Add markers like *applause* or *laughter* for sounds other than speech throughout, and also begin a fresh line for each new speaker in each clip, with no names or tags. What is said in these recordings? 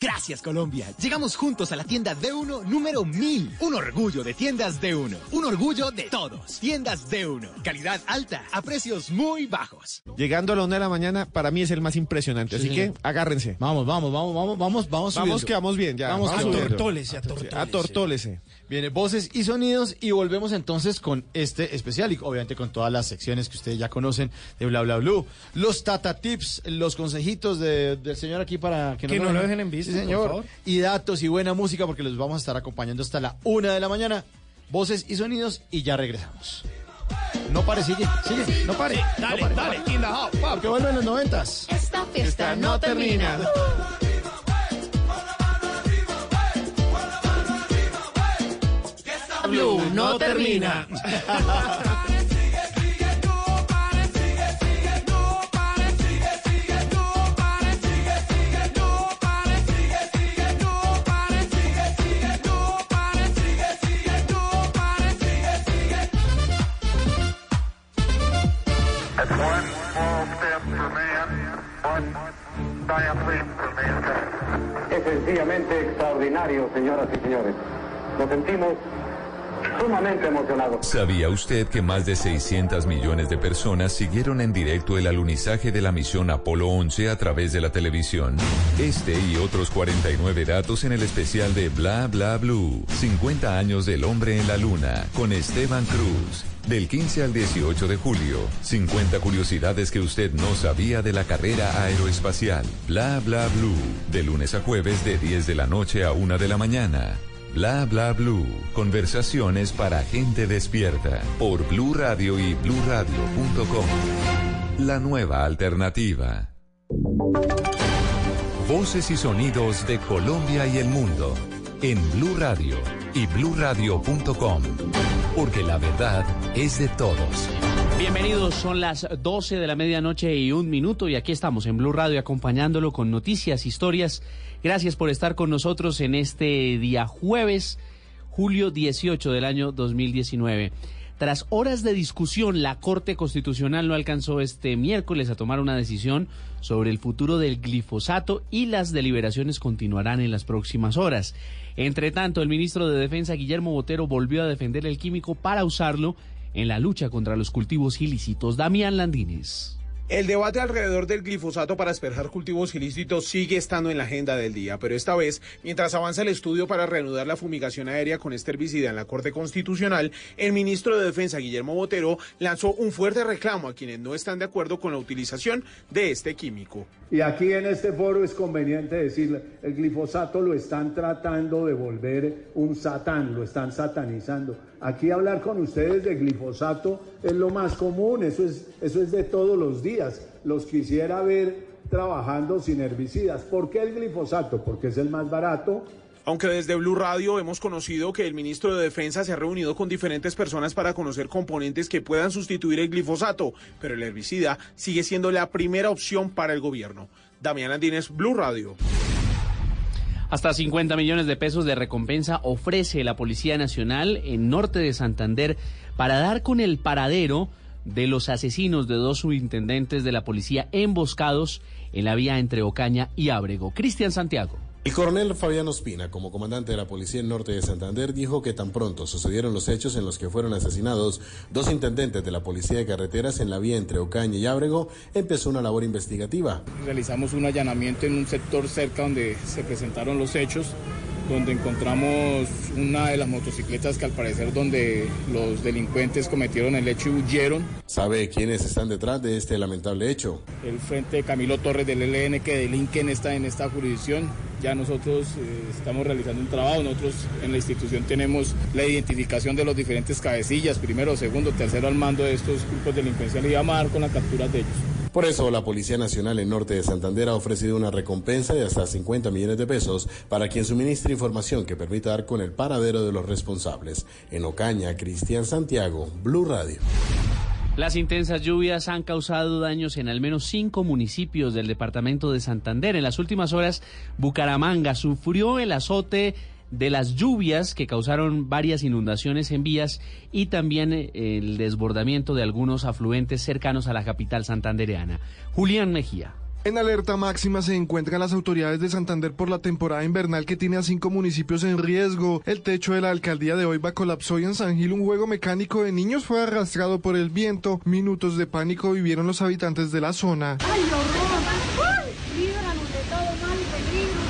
Gracias Colombia. Llegamos juntos a la tienda D1 número 1000. Un orgullo de tiendas D1. Un orgullo de todos. Tiendas D1. Calidad alta a precios muy bajos.
Llegando a la una de la mañana, para mí es el más impresionante. así que agárrense.
Vamos, vamos, vamos, vamos, vamos, vamos.
Vamos que vamos bien, ya.
Vamos,
vamos
a
subiendo.
tortólese, a tortólese.
A tortólese.
Viene voces y sonidos y volvemos entonces con este especial y obviamente con todas las secciones que ustedes ya conocen de Bla Bla Blue. Los Tata Tips, los consejitos de- del señor aquí para que,
Que no lo dejen en visto,
Sí,
por
señor.
favor.
Y datos y buena música porque los vamos a estar acompañando hasta la una de la mañana. Voces y sonidos y ya regresamos. No pare, sigue, sigue, no pare.
Dale,
no pare,
dale,
no pare.
in the house, papi.
Que vuelven los noventas.
Esta fiesta no termina. Blue no termina.
Es sencillamente extraordinario, señoras y señores. Nos sentimos sumamente emocionados.
¿Sabía usted que más de 600 millones de personas siguieron en directo el alunizaje de la misión Apolo 11 a través de la televisión? Este y otros 49 datos en el especial de Bla Bla Blue. 50 años del hombre en la luna con Esteban Cruz. Del 15 al 18 de julio, 50 curiosidades que usted no sabía de la carrera aeroespacial. Bla Bla Blue. De lunes a jueves de 10 de la noche a 1 de la mañana. Bla bla blue. Conversaciones para gente despierta. Por Blue Radio y bluradio.com. La nueva alternativa. Voces y sonidos de Colombia y el mundo. En Blue Radio y bluradio.com. Porque la verdad es de todos.
Bienvenidos, son las 12 de la medianoche y un minuto y aquí estamos en Blue Radio acompañándolo con noticias, historias. Gracias por estar con nosotros en este día jueves, julio 18 del año 2019. Tras horas de discusión, la Corte Constitucional no alcanzó este miércoles a tomar una decisión sobre el futuro del glifosato y las deliberaciones continuarán en las próximas horas. Entre tanto, el ministro de Defensa, Guillermo Botero, volvió a defender el químico para usarlo en la lucha contra los cultivos ilícitos. Damián Landines.
El debate alrededor del glifosato para despejar cultivos ilícitos sigue estando en la agenda del día, pero esta vez, mientras avanza el estudio para reanudar la fumigación aérea con este herbicida en la Corte Constitucional, el ministro de Defensa, Guillermo Botero, lanzó un fuerte reclamo a quienes no están de acuerdo con la utilización de este químico.
Y aquí en este foro es conveniente decir, el glifosato lo están tratando de volver un satán, lo están satanizando. Aquí hablar con ustedes de glifosato es lo más común, eso es, eso es de todos los días. Los quisiera ver trabajando sin herbicidas. ¿Por qué el glifosato? Porque es el más barato,
Aunque desde Blue Radio hemos conocido que el ministro de Defensa se ha reunido con diferentes personas para conocer componentes que puedan sustituir el glifosato, pero el herbicida sigue siendo la primera opción para el gobierno. Damián Andines, Blue Radio.
Hasta 50 millones de pesos de recompensa ofrece la Policía Nacional en norte de Santander para dar con el paradero de los asesinos de dos subintendentes de la policía emboscados en la vía entre Ocaña y Ábrego. Cristian Santiago.
El coronel Fabián Ospina, como comandante de la Policía en Norte de Santander, dijo que tan pronto sucedieron los hechos en los que fueron asesinados dos intendentes de la Policía de Carreteras en la vía entre Ocaña y Ábrego, empezó una labor investigativa.
Realizamos un allanamiento en un sector cerca donde se presentaron los hechos, donde encontramos una de las motocicletas que al parecer donde los delincuentes cometieron el hecho y huyeron.
¿Sabe quiénes están detrás de este lamentable hecho?
El frente de Camilo Torres del ELN que delinquen está en esta jurisdicción. Ya nosotros eh, estamos realizando un trabajo, nosotros en la institución tenemos la identificación de los diferentes cabecillas, primero, segundo, tercero al mando de estos grupos delincuenciales y vamos a dar con la captura de ellos.
Por eso, la Policía Nacional en Norte de Santander ha ofrecido una recompensa de hasta 50 millones de pesos para quien suministre información que permita dar con el paradero de los responsables. En Ocaña, Cristian Santiago, Blue Radio.
Las intensas lluvias han causado daños en al menos cinco municipios del departamento de Santander. En las últimas horas, Bucaramanga sufrió el azote de las lluvias que causaron varias inundaciones en vías y también eh, el desbordamiento de algunos afluentes cercanos a la capital santandereana. Julián Mejía.
En alerta máxima se encuentran las autoridades de Santander por la temporada invernal que tiene a cinco municipios en riesgo. El techo de la alcaldía de Oiva colapsó y en San Gil un juego mecánico de niños fue arrastrado por el viento. Minutos de pánico vivieron los habitantes de la zona.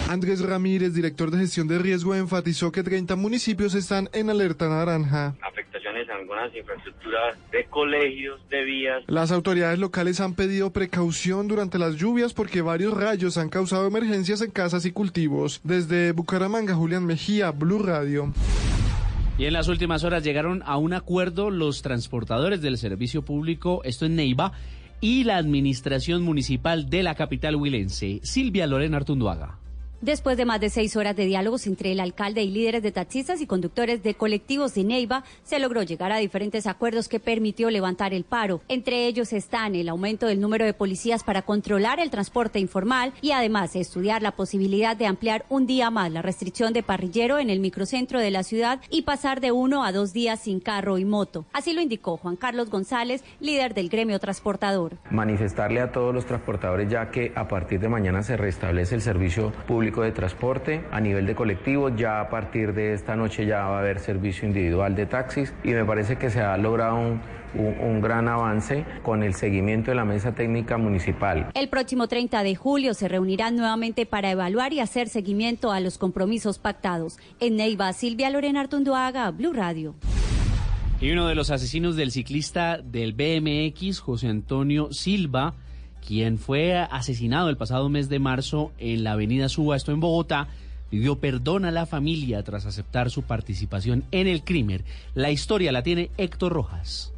Andrés Ramírez, director de gestión de riesgo, enfatizó que 30 municipios están en alerta naranja.
En algunas infraestructuras de colegios, de vías.
Las autoridades locales han pedido precaución durante las lluvias porque varios rayos han causado emergencias en casas y cultivos. Desde Bucaramanga, Julián Mejía, Blue Radio.
Y en las últimas horas llegaron a un acuerdo los transportadores del servicio público, esto en Neiva, y la administración municipal de la capital huilense, Silvia Lorena Artunduaga.
Después de más de seis horas de diálogos entre el alcalde y líderes de taxistas y conductores de colectivos de Neiva, se logró llegar a diferentes acuerdos que permitió levantar el paro. Entre ellos están el aumento del número de policías para controlar el transporte informal y además estudiar la posibilidad de ampliar un día más la restricción de parrillero en el microcentro de la ciudad y pasar de uno a dos días sin carro y moto. Así lo indicó Juan Carlos González, líder del gremio transportador.
Manifestarle a todos los transportadores ya que a partir de mañana se restablece el servicio público de transporte a nivel de colectivos. Ya a partir de esta noche ya va a haber servicio individual de taxis y me parece que se ha logrado un, un, un, gran avance con el seguimiento de la mesa técnica municipal.
El próximo 30 de julio se reunirán nuevamente para evaluar y hacer seguimiento a los compromisos pactados. En Neiva, Silvia Lorena Artunduaga, Blue Radio.
Y uno de los asesinos del ciclista del BMX, José Antonio Silva, quien fue asesinado el pasado mes de marzo en la avenida Suba, esto en Bogotá, pidió perdón a la familia tras aceptar su participación en el crimen. La historia la tiene Héctor Rojas.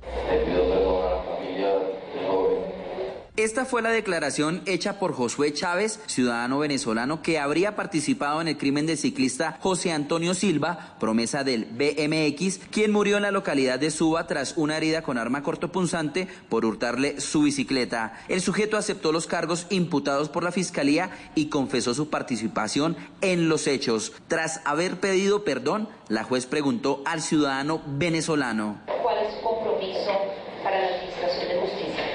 Esta fue la declaración hecha por Josué Chávez, ciudadano venezolano que habría participado en el crimen del ciclista José Antonio Silva, promesa del BMX, quien murió en la localidad de Suba tras una herida con arma cortopunzante por hurtarle su bicicleta. El sujeto aceptó los cargos imputados por la fiscalía y confesó su participación en los hechos. Tras haber pedido perdón, la juez preguntó al ciudadano venezolano.
¿Cuál es su compromiso para la administración de justicia?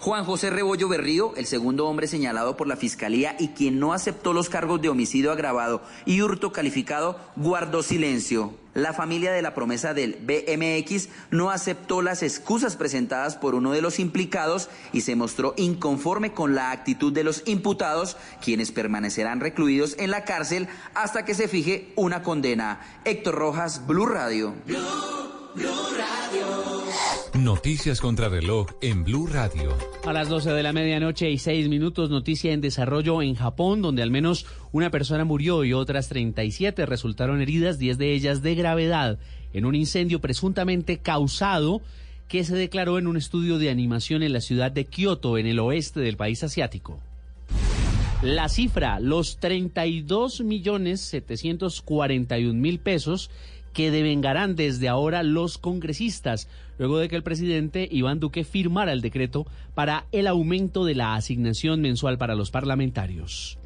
Juan José Rebollo Berrío, el segundo hombre señalado por la Fiscalía y quien no aceptó los cargos de homicidio agravado y hurto calificado, guardó silencio. La familia de la promesa del BMX no aceptó las excusas presentadas por uno de los implicados y se mostró inconforme con la actitud de los imputados, quienes permanecerán recluidos en la cárcel hasta que se fije una condena. Héctor Rojas, Blue Radio.
Blue, Radio. Noticias contra reloj en Blue Radio.
A las 12 de la medianoche y 6 minutos, noticia en desarrollo en Japón, donde al menos una persona murió y otras 37 resultaron heridas, 10 de ellas de gravedad, en un incendio presuntamente causado que se declaró en un estudio de animación en la ciudad de Kioto, en el oeste del país asiático. La cifra, los 32 millones 741 mil pesos que devengarán desde ahora los congresistas, luego de que el presidente Iván Duque firmara el decreto para el aumento de la asignación mensual para los parlamentarios.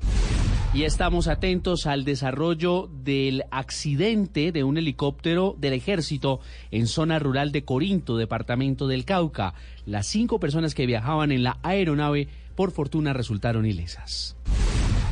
Y estamos atentos al desarrollo del accidente de un helicóptero del ejército en zona rural de Corinto, departamento del Cauca. Las cinco personas que viajaban en la aeronave, por fortuna, resultaron ilesas.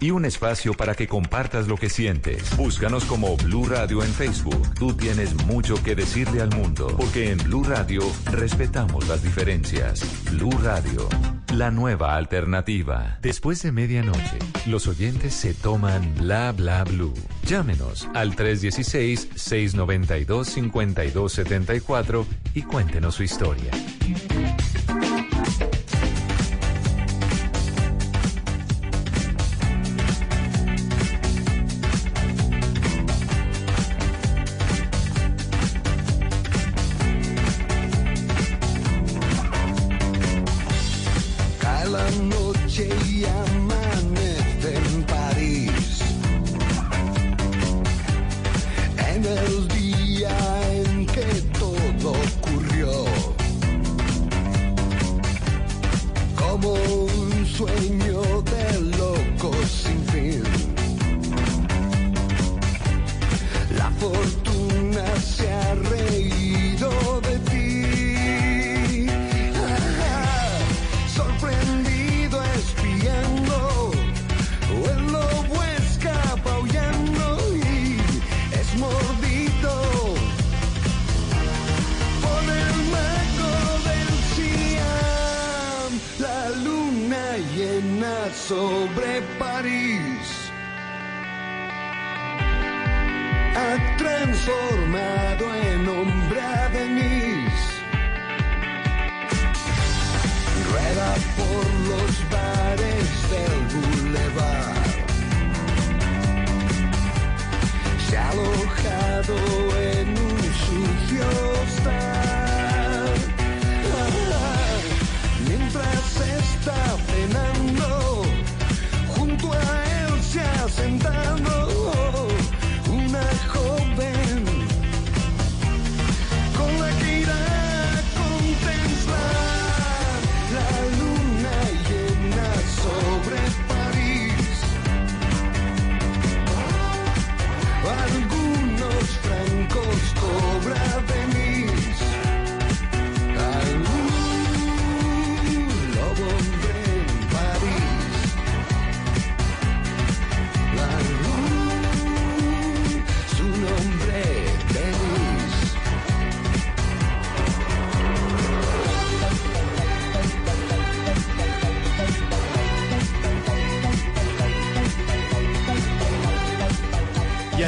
y un espacio para que compartas lo que sientes. Búscanos como Blue Radio en Facebook. Tú tienes mucho que decirle al mundo, porque en Blue Radio respetamos las diferencias. Blue Radio, la nueva alternativa. Después de medianoche, los oyentes se toman Bla Bla Blue. Llámenos al 316-692-5274 y cuéntenos su historia.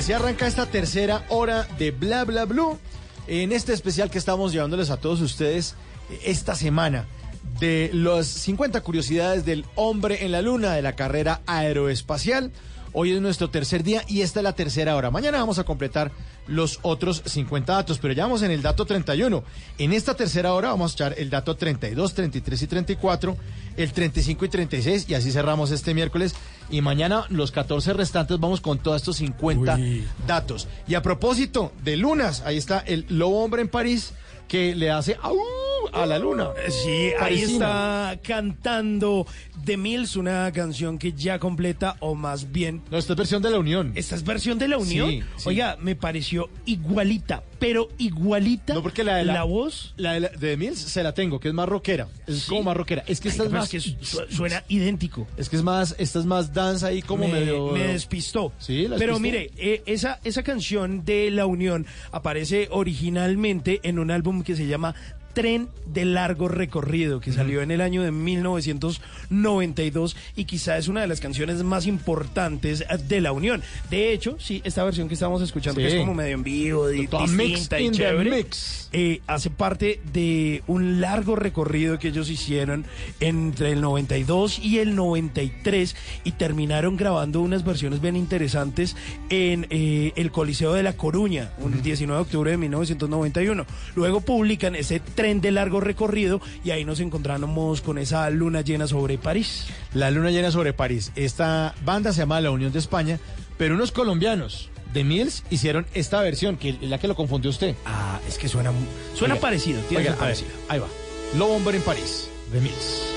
Así arranca esta tercera hora de Bla Bla Blue. En este especial que estamos llevándoles a todos ustedes esta semana de las 50 curiosidades del hombre en la luna de la carrera aeroespacial. Hoy es nuestro tercer día y esta es la tercera hora. Mañana vamos a completar los otros 50 datos, pero ya vamos en el dato 31. En esta tercera hora vamos a echar el dato 32, 33 y 34, el 35 y 36 y así cerramos este miércoles. Y mañana los 14 restantes vamos con todos estos 50 datos. Y a propósito de lunas, ahí está el lobo hombre en París que le hace ¡au! a la luna.
Sí, ahí
Parisina.
está cantando The Mills, una canción que ya completa, o más bien.
No, esta es versión de la Unión.
¿Esta es versión de la Unión?
Sí, sí.
Oiga, me pareció igualita, pero igualita.
No, porque la de la,
voz.
La de, la- de Mills se la tengo, que es más rockera. Es como más rockera. Es que esta es más.
que su- suena idéntico.
Es que es más, esta es más danza ahí como
me,
medio.
me despistó.
Sí, la
Pero
despistó.
mire, eh, esa, esa canción de La Unión aparece originalmente en un álbum que se llama Tren de largo recorrido, que salió en el año de 1992 y quizá es una de las canciones más importantes de La Unión. De hecho, sí, esta versión que estamos escuchando, que es como medio en vivo, distinta y chévere,
mix.
eh, hace parte de un largo recorrido que ellos hicieron entre el 92 y el 93 y terminaron grabando unas versiones bien interesantes en eh, el Coliseo de La Coruña, un 19 de octubre de 1991. Luego publican ese tren de largo recorrido y ahí nos encontramos con esa luna llena sobre París.
La luna llena sobre París. Esta banda se llama La Unión de España, pero unos colombianos de Mills hicieron esta versión, que es la que lo confundió usted.
Ah, es que suena, suena
Oiga,
parecido. tiene
oiga, a ver,
parecido.
ahí va. Lobo Hombre en París, de Mills.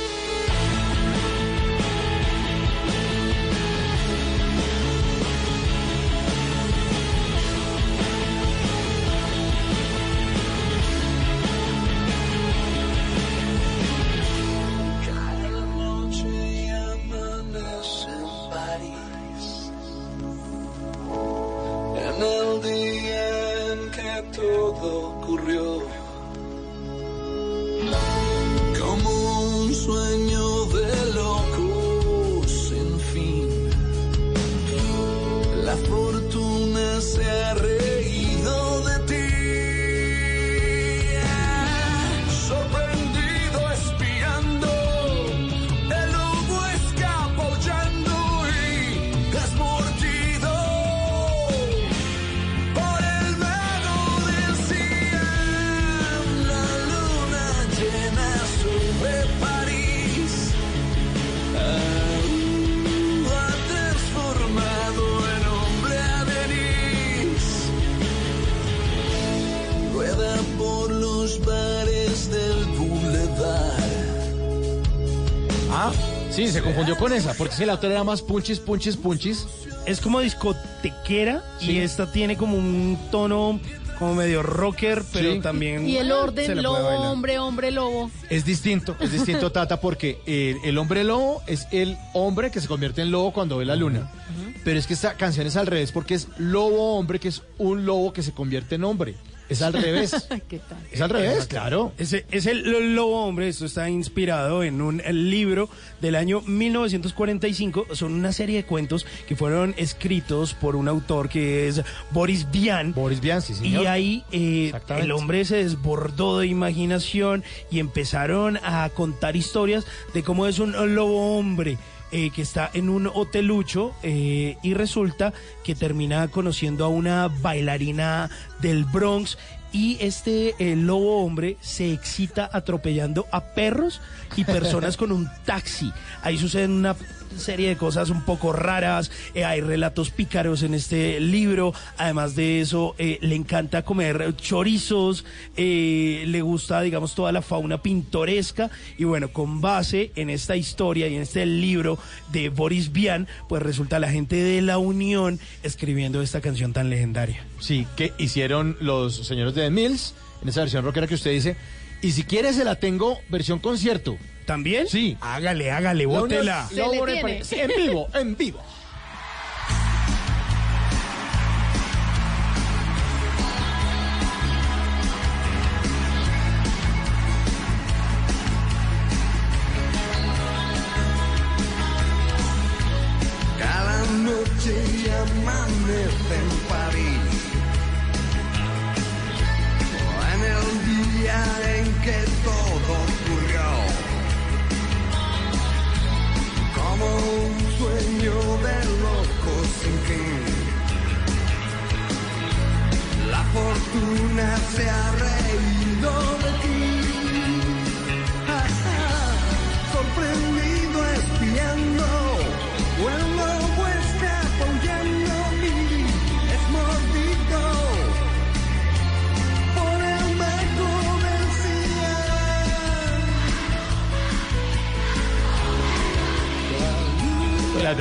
Porque si la otra era más punchis, punchis, punchis.
Es como discotequera
Sí.
y esta tiene como un tono como medio rocker, pero
Sí.
también
Y el orden lobo, hombre, hombre, lobo.
Es distinto, es distinto, *laughs* Tata, porque el, el hombre lobo es el hombre que se convierte en lobo cuando ve la luna. Pero es que esta canción es al revés, porque es lobo hombre, que es un lobo que se convierte en hombre. Es al revés. *laughs*
¿Qué tal?
es al revés, claro.
Ese es el lobo hombre, esto está inspirado en un libro del año 1945, son una serie de cuentos que fueron escritos por un autor que es Boris Vian.
Boris Vian, sí, señor.
Y ahí eh, el hombre se desbordó de imaginación y empezaron a contar historias de cómo es un lobo hombre. Eh, que está en un hotelucho eh, y resulta que termina conociendo a una bailarina del Bronx y este eh, lobo hombre se excita atropellando a perros y personas con un taxi. Ahí suceden una serie de cosas un poco raras, eh, hay relatos pícaros en este libro, además de eso eh, le encanta comer chorizos, eh, le gusta digamos toda la fauna pintoresca y bueno, con base en esta historia y en este libro de Boris Vian, pues resulta la gente de la Unión escribiendo esta canción tan legendaria.
Sí, que hicieron los señores de Mills, en esa versión rockera que usted dice. Y si quiere, se la tengo versión concierto.
¿También?
Sí.
Hágale, hágale,
La
bótela.
En vivo, en vivo.
Fortuna se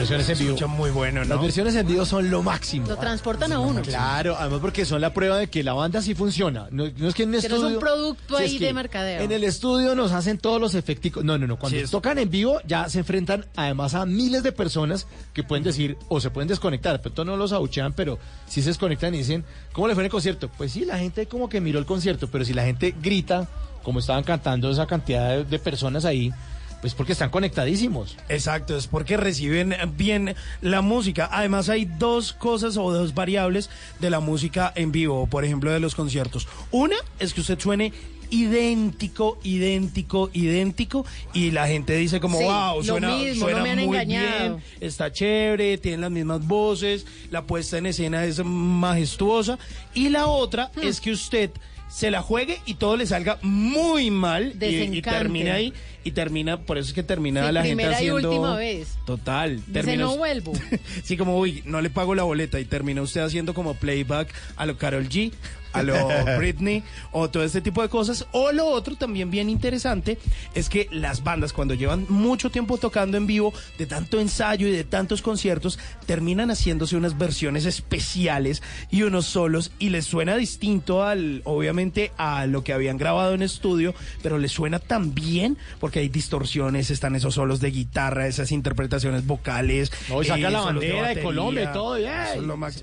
versiones en vivo.
muy bueno,
Las versiones en vivo son lo máximo.
Lo transportan a uno.
Claro, además porque son la prueba de que la banda sí funciona. No, no es que en
Que no es
estudio...
un producto
es
ahí
que
de mercadeo.
En el estudio nos hacen todos los efecticos. No, no, no. Cuando
Sí,
tocan en vivo ya se enfrentan además a miles de personas que pueden decir o se pueden desconectar. De pronto no los abuchean, pero sí se desconectan y dicen, ¿cómo le fue en el concierto? Pues sí, la gente como que miró el concierto, pero si la gente grita, como estaban cantando esa cantidad de, de personas ahí, pues porque están conectadísimos.
Exacto, es porque reciben bien la música. Además hay dos cosas o dos variables de la música en vivo, por ejemplo, de los conciertos. Una es que usted suene idéntico, idéntico, idéntico y la gente dice como
Sí,
wow, suena,
mismo,
suena
no me han
muy
engañado".
bien, está chévere, tienen las mismas voces, la puesta en escena es majestuosa y la otra
Hmm.
es que usted se la juegue y todo le salga muy mal y, termine ahí y termina, por eso es que termina
Sí,
la gente
primera y
haciendo
última vez.
Total, termina
no vuelvo. *laughs*
Sí, como uy, no le pago la boleta y termina usted haciendo como playback a lo Carol G, a lo *laughs* Britney o todo este tipo de cosas. O lo otro también bien interesante es que las bandas cuando llevan mucho tiempo tocando en vivo, de tanto ensayo y de tantos conciertos, terminan haciéndose unas versiones especiales y unos solos y les suena distinto al, obviamente, a lo que habían grabado en estudio, pero les suena tan bien porque hay distorsiones, están esos solos de guitarra, esas interpretaciones vocales.
No, y saca
eh,
la
de
bandera de. Colombia y todo.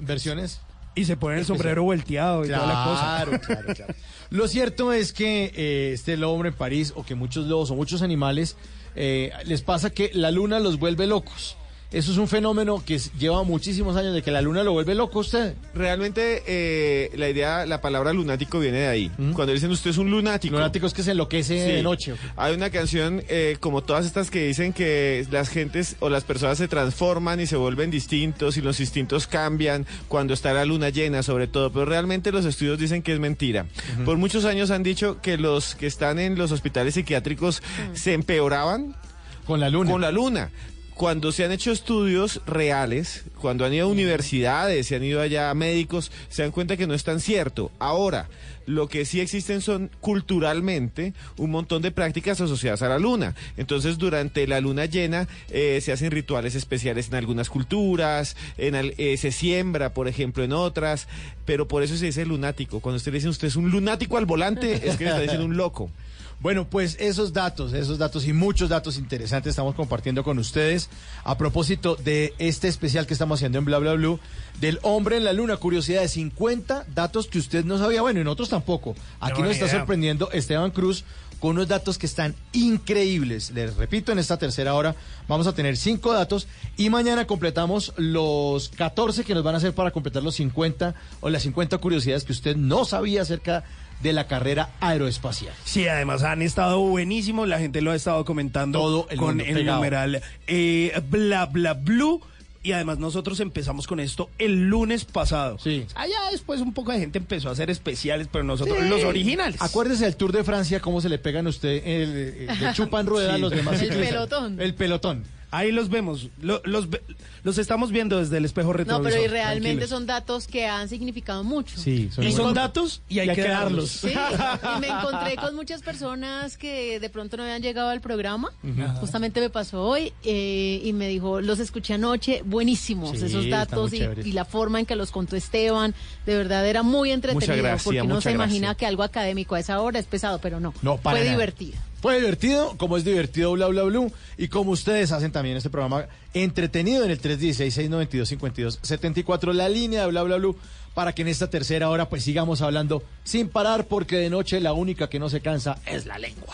Versiones.
Y se ponen el sombrero volteado y toda la cosa.
Claro, claro, claro. *laughs* Lo cierto es que eh, este lobo en París, o que muchos lobos o muchos animales, eh, les pasa que la luna los vuelve locos. Eso es un fenómeno que lleva muchísimos años de que la luna lo vuelve loco usted.
Realmente eh, la idea, la palabra lunático viene de ahí. Cuando dicen usted es un lunático.
Lunático es que se enloquece
Sí.
de noche.
Hay una canción eh, como todas estas que dicen que las gentes o las personas se transforman y se vuelven distintos y los instintos cambian cuando está la luna llena sobre todo, pero realmente los estudios dicen que es mentira. Por muchos años han dicho que los que están en los hospitales psiquiátricos se empeoraban
con la luna.
Con la luna. Cuando se han hecho estudios reales, cuando han ido a universidades, se han ido allá a médicos, se dan cuenta que no es tan cierto. Ahora, lo que sí existen son culturalmente un montón de prácticas asociadas a la luna. Entonces, durante la luna llena eh, se hacen rituales especiales en algunas culturas, en eh, se siembra, por ejemplo, en otras, pero por eso se dice lunático. Cuando usted le dice usted es un lunático al volante, es que le está diciendo un loco.
Bueno, pues esos datos, esos datos y muchos datos interesantes estamos compartiendo con ustedes a propósito de este especial que estamos haciendo en Bla Bla Blue del hombre en la luna. Curiosidad de 50 datos que usted no sabía, bueno, y nosotros tampoco. Aquí
No,
nos está
idea.
sorprendiendo Esteban Cruz con unos datos que están increíbles. Les repito, en esta tercera hora vamos a tener cinco datos y mañana completamos los 14 que nos van a hacer para completar los 50 o las 50 curiosidades que usted no sabía acerca de la carrera aeroespacial.
Sí, además han estado buenísimos, la gente lo ha estado comentando
Todo el
con el
pegado.
numeral eh, bla bla blue. Y además nosotros empezamos con esto el lunes pasado.
Sí.
Allá después un poco de gente empezó a hacer especiales, pero nosotros
Sí.
los originales.
Acuérdese del Tour de Francia, cómo se le pegan a usted, el, el- le *laughs* chupan rueda a los demás
El
pelotón.
El pelotón.
Ahí los vemos, lo- los, ve- los estamos viendo desde el espejo
No,
retrovisor.
pero y realmente
tranquilos.
son datos que han significado mucho.
Sí,
Y son datos y hay, que darlos.
Sí, y me encontré con muchas personas que de pronto no habían llegado al programa.
Ujú.
Justamente me pasó hoy eh, y me dijo, los escuché anoche, buenísimos
Sí,
esos datos y, la forma en que los contó Esteban. De verdad era muy entretenido
gracia,
porque uno se imagina que algo académico a esa hora es pesado, pero no.
No, para
Fue
nada.
divertido.
Fue divertido, como es divertido Bla Bla Blue, y como ustedes hacen también este programa entretenido en el 316-692-5274, la línea de Bla Bla Blue, para que en esta tercera hora pues sigamos hablando sin parar, porque de noche la única que no se cansa es la lengua.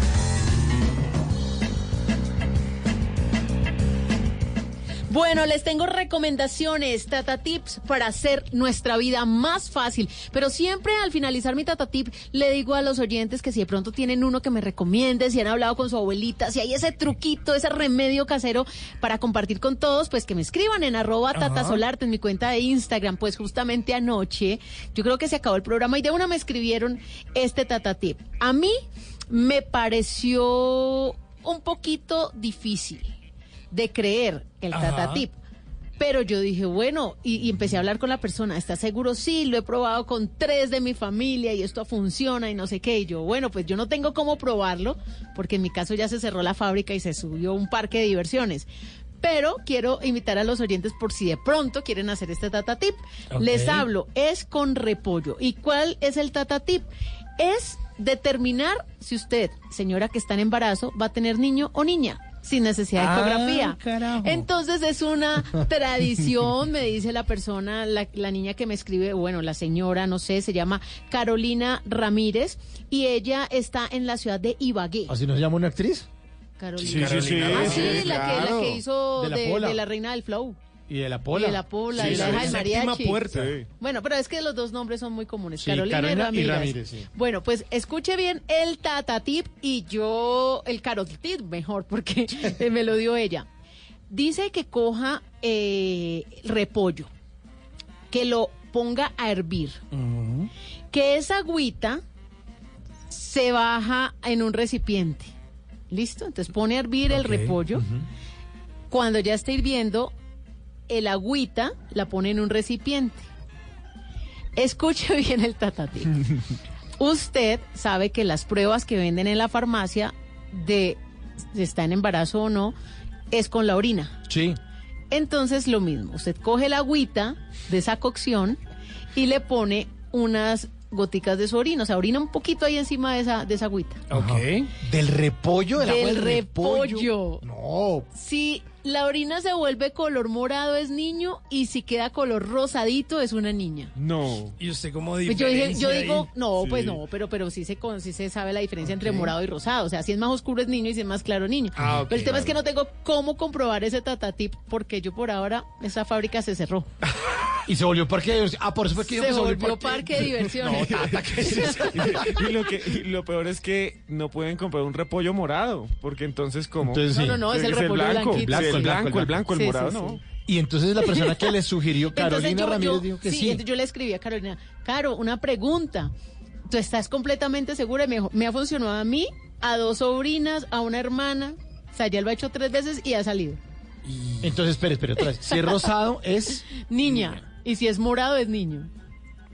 Bueno, les tengo recomendaciones, Tata Tips, para hacer nuestra vida más fácil. Pero siempre al finalizar mi Tata Tip, le digo a los oyentes que si de pronto tienen uno que me recomiende, si han hablado con su abuelita, si hay ese truquito, ese remedio casero para compartir con todos, pues que me escriban en arroba Tata Solarte en mi cuenta de Instagram. Pues justamente anoche, yo creo que se acabó el programa y de una me escribieron este Tata Tip. A mí me pareció un poquito difícil de creer el
Ajá.
Tata Tip. Pero yo dije, bueno, y, y empecé a hablar con la persona, ¿estás seguro? Sí, lo he probado con tres de mi familia y esto funciona y no sé qué. Y yo, bueno, pues yo no tengo cómo probarlo, porque en mi caso ya se cerró la fábrica y se subió un parque de diversiones. Pero quiero invitar a los oyentes por si de pronto quieren hacer este Tata Tip. Les hablo, es con repollo. ¿Y cuál es el Tata Tip? Es determinar si usted, señora que está en embarazo, va a tener niño o niña. Sin necesidad de
Ah,
ecografía.
carajo.
Entonces es una *laughs* tradición, me dice la persona, la, la niña que me escribe, bueno, la señora, no sé, se llama Carolina Ramírez y ella está en la ciudad de Ibagué.
¿Así nos llama una actriz?
Carolina.
Sí, sí, sí,
Ah, sí,
sí,
la, que, la
claro.
que hizo
De la
de la reina del flow.
Y de la pola.
Y de la pola,
Sí,
y la hija del mariachi.
puerta.
Bueno, pero es que los dos nombres son muy comunes.
Sí,
Carolina,
Carolina y
y Ramírez.
Ramírez, sí.
Bueno, pues escuche bien el tatatip y yo el carotip mejor porque *laughs* me lo dio ella. Dice que coja eh, repollo, que lo ponga a hervir, que esa agüita se baja en un recipiente. ¿Listo? Entonces pone a hervir el repollo. Cuando ya está hirviendo, el agüita la pone en un recipiente. Escuche *laughs* bien el tatatip. *laughs* Usted sabe que las pruebas que venden en la farmacia de si está en embarazo o no es con la orina.
Sí.
Entonces lo mismo, usted coge la agüita de esa cocción y le pone unas goticas de su orina, o sea, orina un poquito ahí encima de esa, de esa agüita.
Ok. ¿Del repollo? ¿Del, agua
Del
del
repollo.
No.
Si la orina se vuelve color morado es niño y si queda color rosadito es una niña.
No.
¿Y usted cómo
Pues yo, dije, yo digo,
ahí?
no, pues no, pero pero sí se con- sí se sabe la diferencia entre morado y rosado. O sea, si es más oscuro es niño y si es más claro niño.
Ah, ok,
pero el tema es que no tengo cómo comprobar ese tatatip porque yo por ahora esa fábrica se cerró. *laughs*
Y se volvió parque de diversión. Ah, por eso fue que
Se volvió parque de diversiones. *laughs*
No, tata, ¿qué es eso? *laughs*
y, lo que, y lo peor es que no pueden comprar un repollo morado, porque entonces como...
Entonces, sí.
No, no, no, es el repollo
blanco,
blanquito.
sí, el blanco, el blanco, el
Sí,
morado
sí.
no.
Y entonces la persona que le sugirió, *laughs*
Entonces
Carolina
yo-
Ramírez,
yo-
dijo que
sí,
sí.
entonces yo le escribí a Carolina, Caro, una pregunta. ¿Tú estás completamente segura? Y Me, dijo, me ha funcionado a mí, a dos sobrinas, a una hermana. O sea, ya lo ha hecho tres veces y ha salido.
Entonces, espere, espere, otra vez. Si es rosado, es... *laughs*
Niña. Y si es morado, es niño.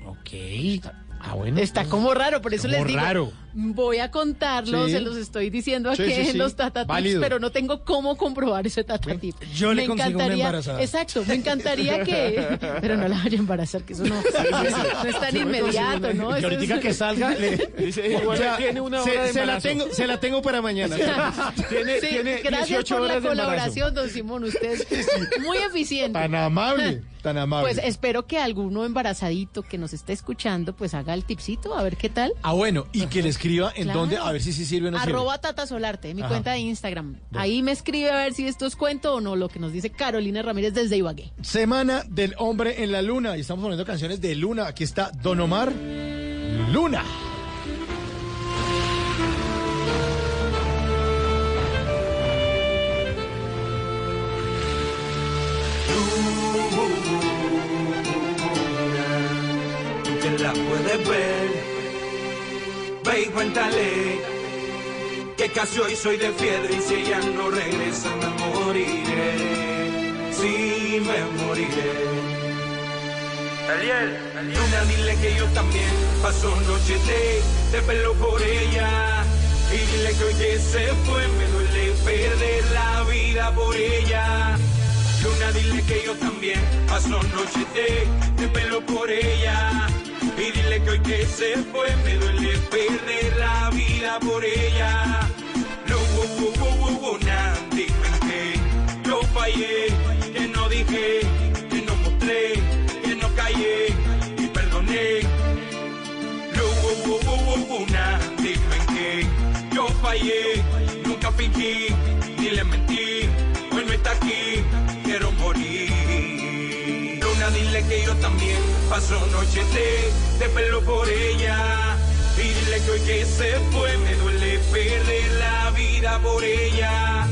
Ok. Ah, bueno.
Está como raro, por eso
Como
les digo.
raro.
Voy a contarlo,
Sí.
se los estoy diciendo aquí
sí, sí.
en los tatatips,
Válido.
pero no tengo cómo comprobar ese tatatip.
yo le consigo una embarazada.
Exacto, me encantaría que. *laughs* Pero no la vaya a embarazar, que eso no, no es tan inmediato, ¿no?
Y
Eso
ahorita
es-
que salga, le... *laughs*
Dice, igual
Ya,
tiene una hora
se,
de
se la tengo, se la tengo para mañana. *laughs*
tiene,
Sí,
tiene
gracias
18
por la
horas
colaboración, don Simón. Usted es muy eficiente.
Tan amable, tan amable.
Pues espero que alguno embarazadito que nos esté escuchando, pues haga el tipcito, a ver qué tal.
Ah, bueno, y que le escriba en
Claro.
dónde, a ver si sí sirve o no sirve.
Arroba Tata Solarte, mi
Ajá.
cuenta de Instagram. Ahí me escribe a ver si esto es cuento o no, lo que nos dice Carolina Ramírez desde Ibagué.
Semana del hombre en la luna. Y estamos poniendo canciones de luna. Aquí está Don Omar. Luna.
que la puedes ver. Ve y cuéntale que casi hoy soy de piedra y si ella no regresa me moriré. Sí, me moriré. Ariel, Luna, dile que yo también paso noches de, de pelo por ella. Y dile que hoy que se fue me duele perder la vida por ella. Luna, dile que yo también paso noches de, de pelo por ella. Que hoy que se fue me duele perder la vida por ella. Paso noches de, de pelo por ella. Y dile que hoy que se fue me duele perder la vida por ella.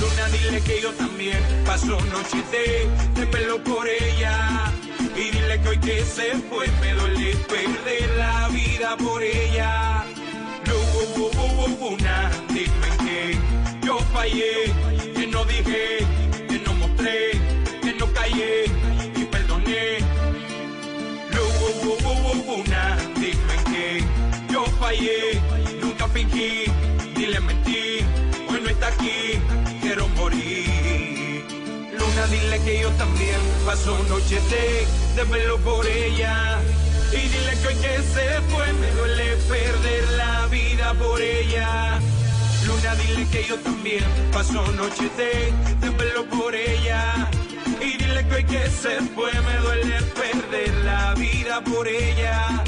Luna, dile que yo también paso noches de, de pelo por ella. Y dile que hoy que se fue me duele perder la vida por ella. Luna, dime que yo fallé, que no dije, que no mostré, que no callé Luna, dime que yo fallé, nunca fingí, ni le mentí. Hoy no está aquí, quiero morir. Luna, dile que yo también paso noches de, de verlo por ella. Y dile que hoy que se fue me duele perder la vida por ella. Luna, dile que yo también paso noches de, de verlo por ella. Y dile que hoy que se fue me duele perder la vida por ella.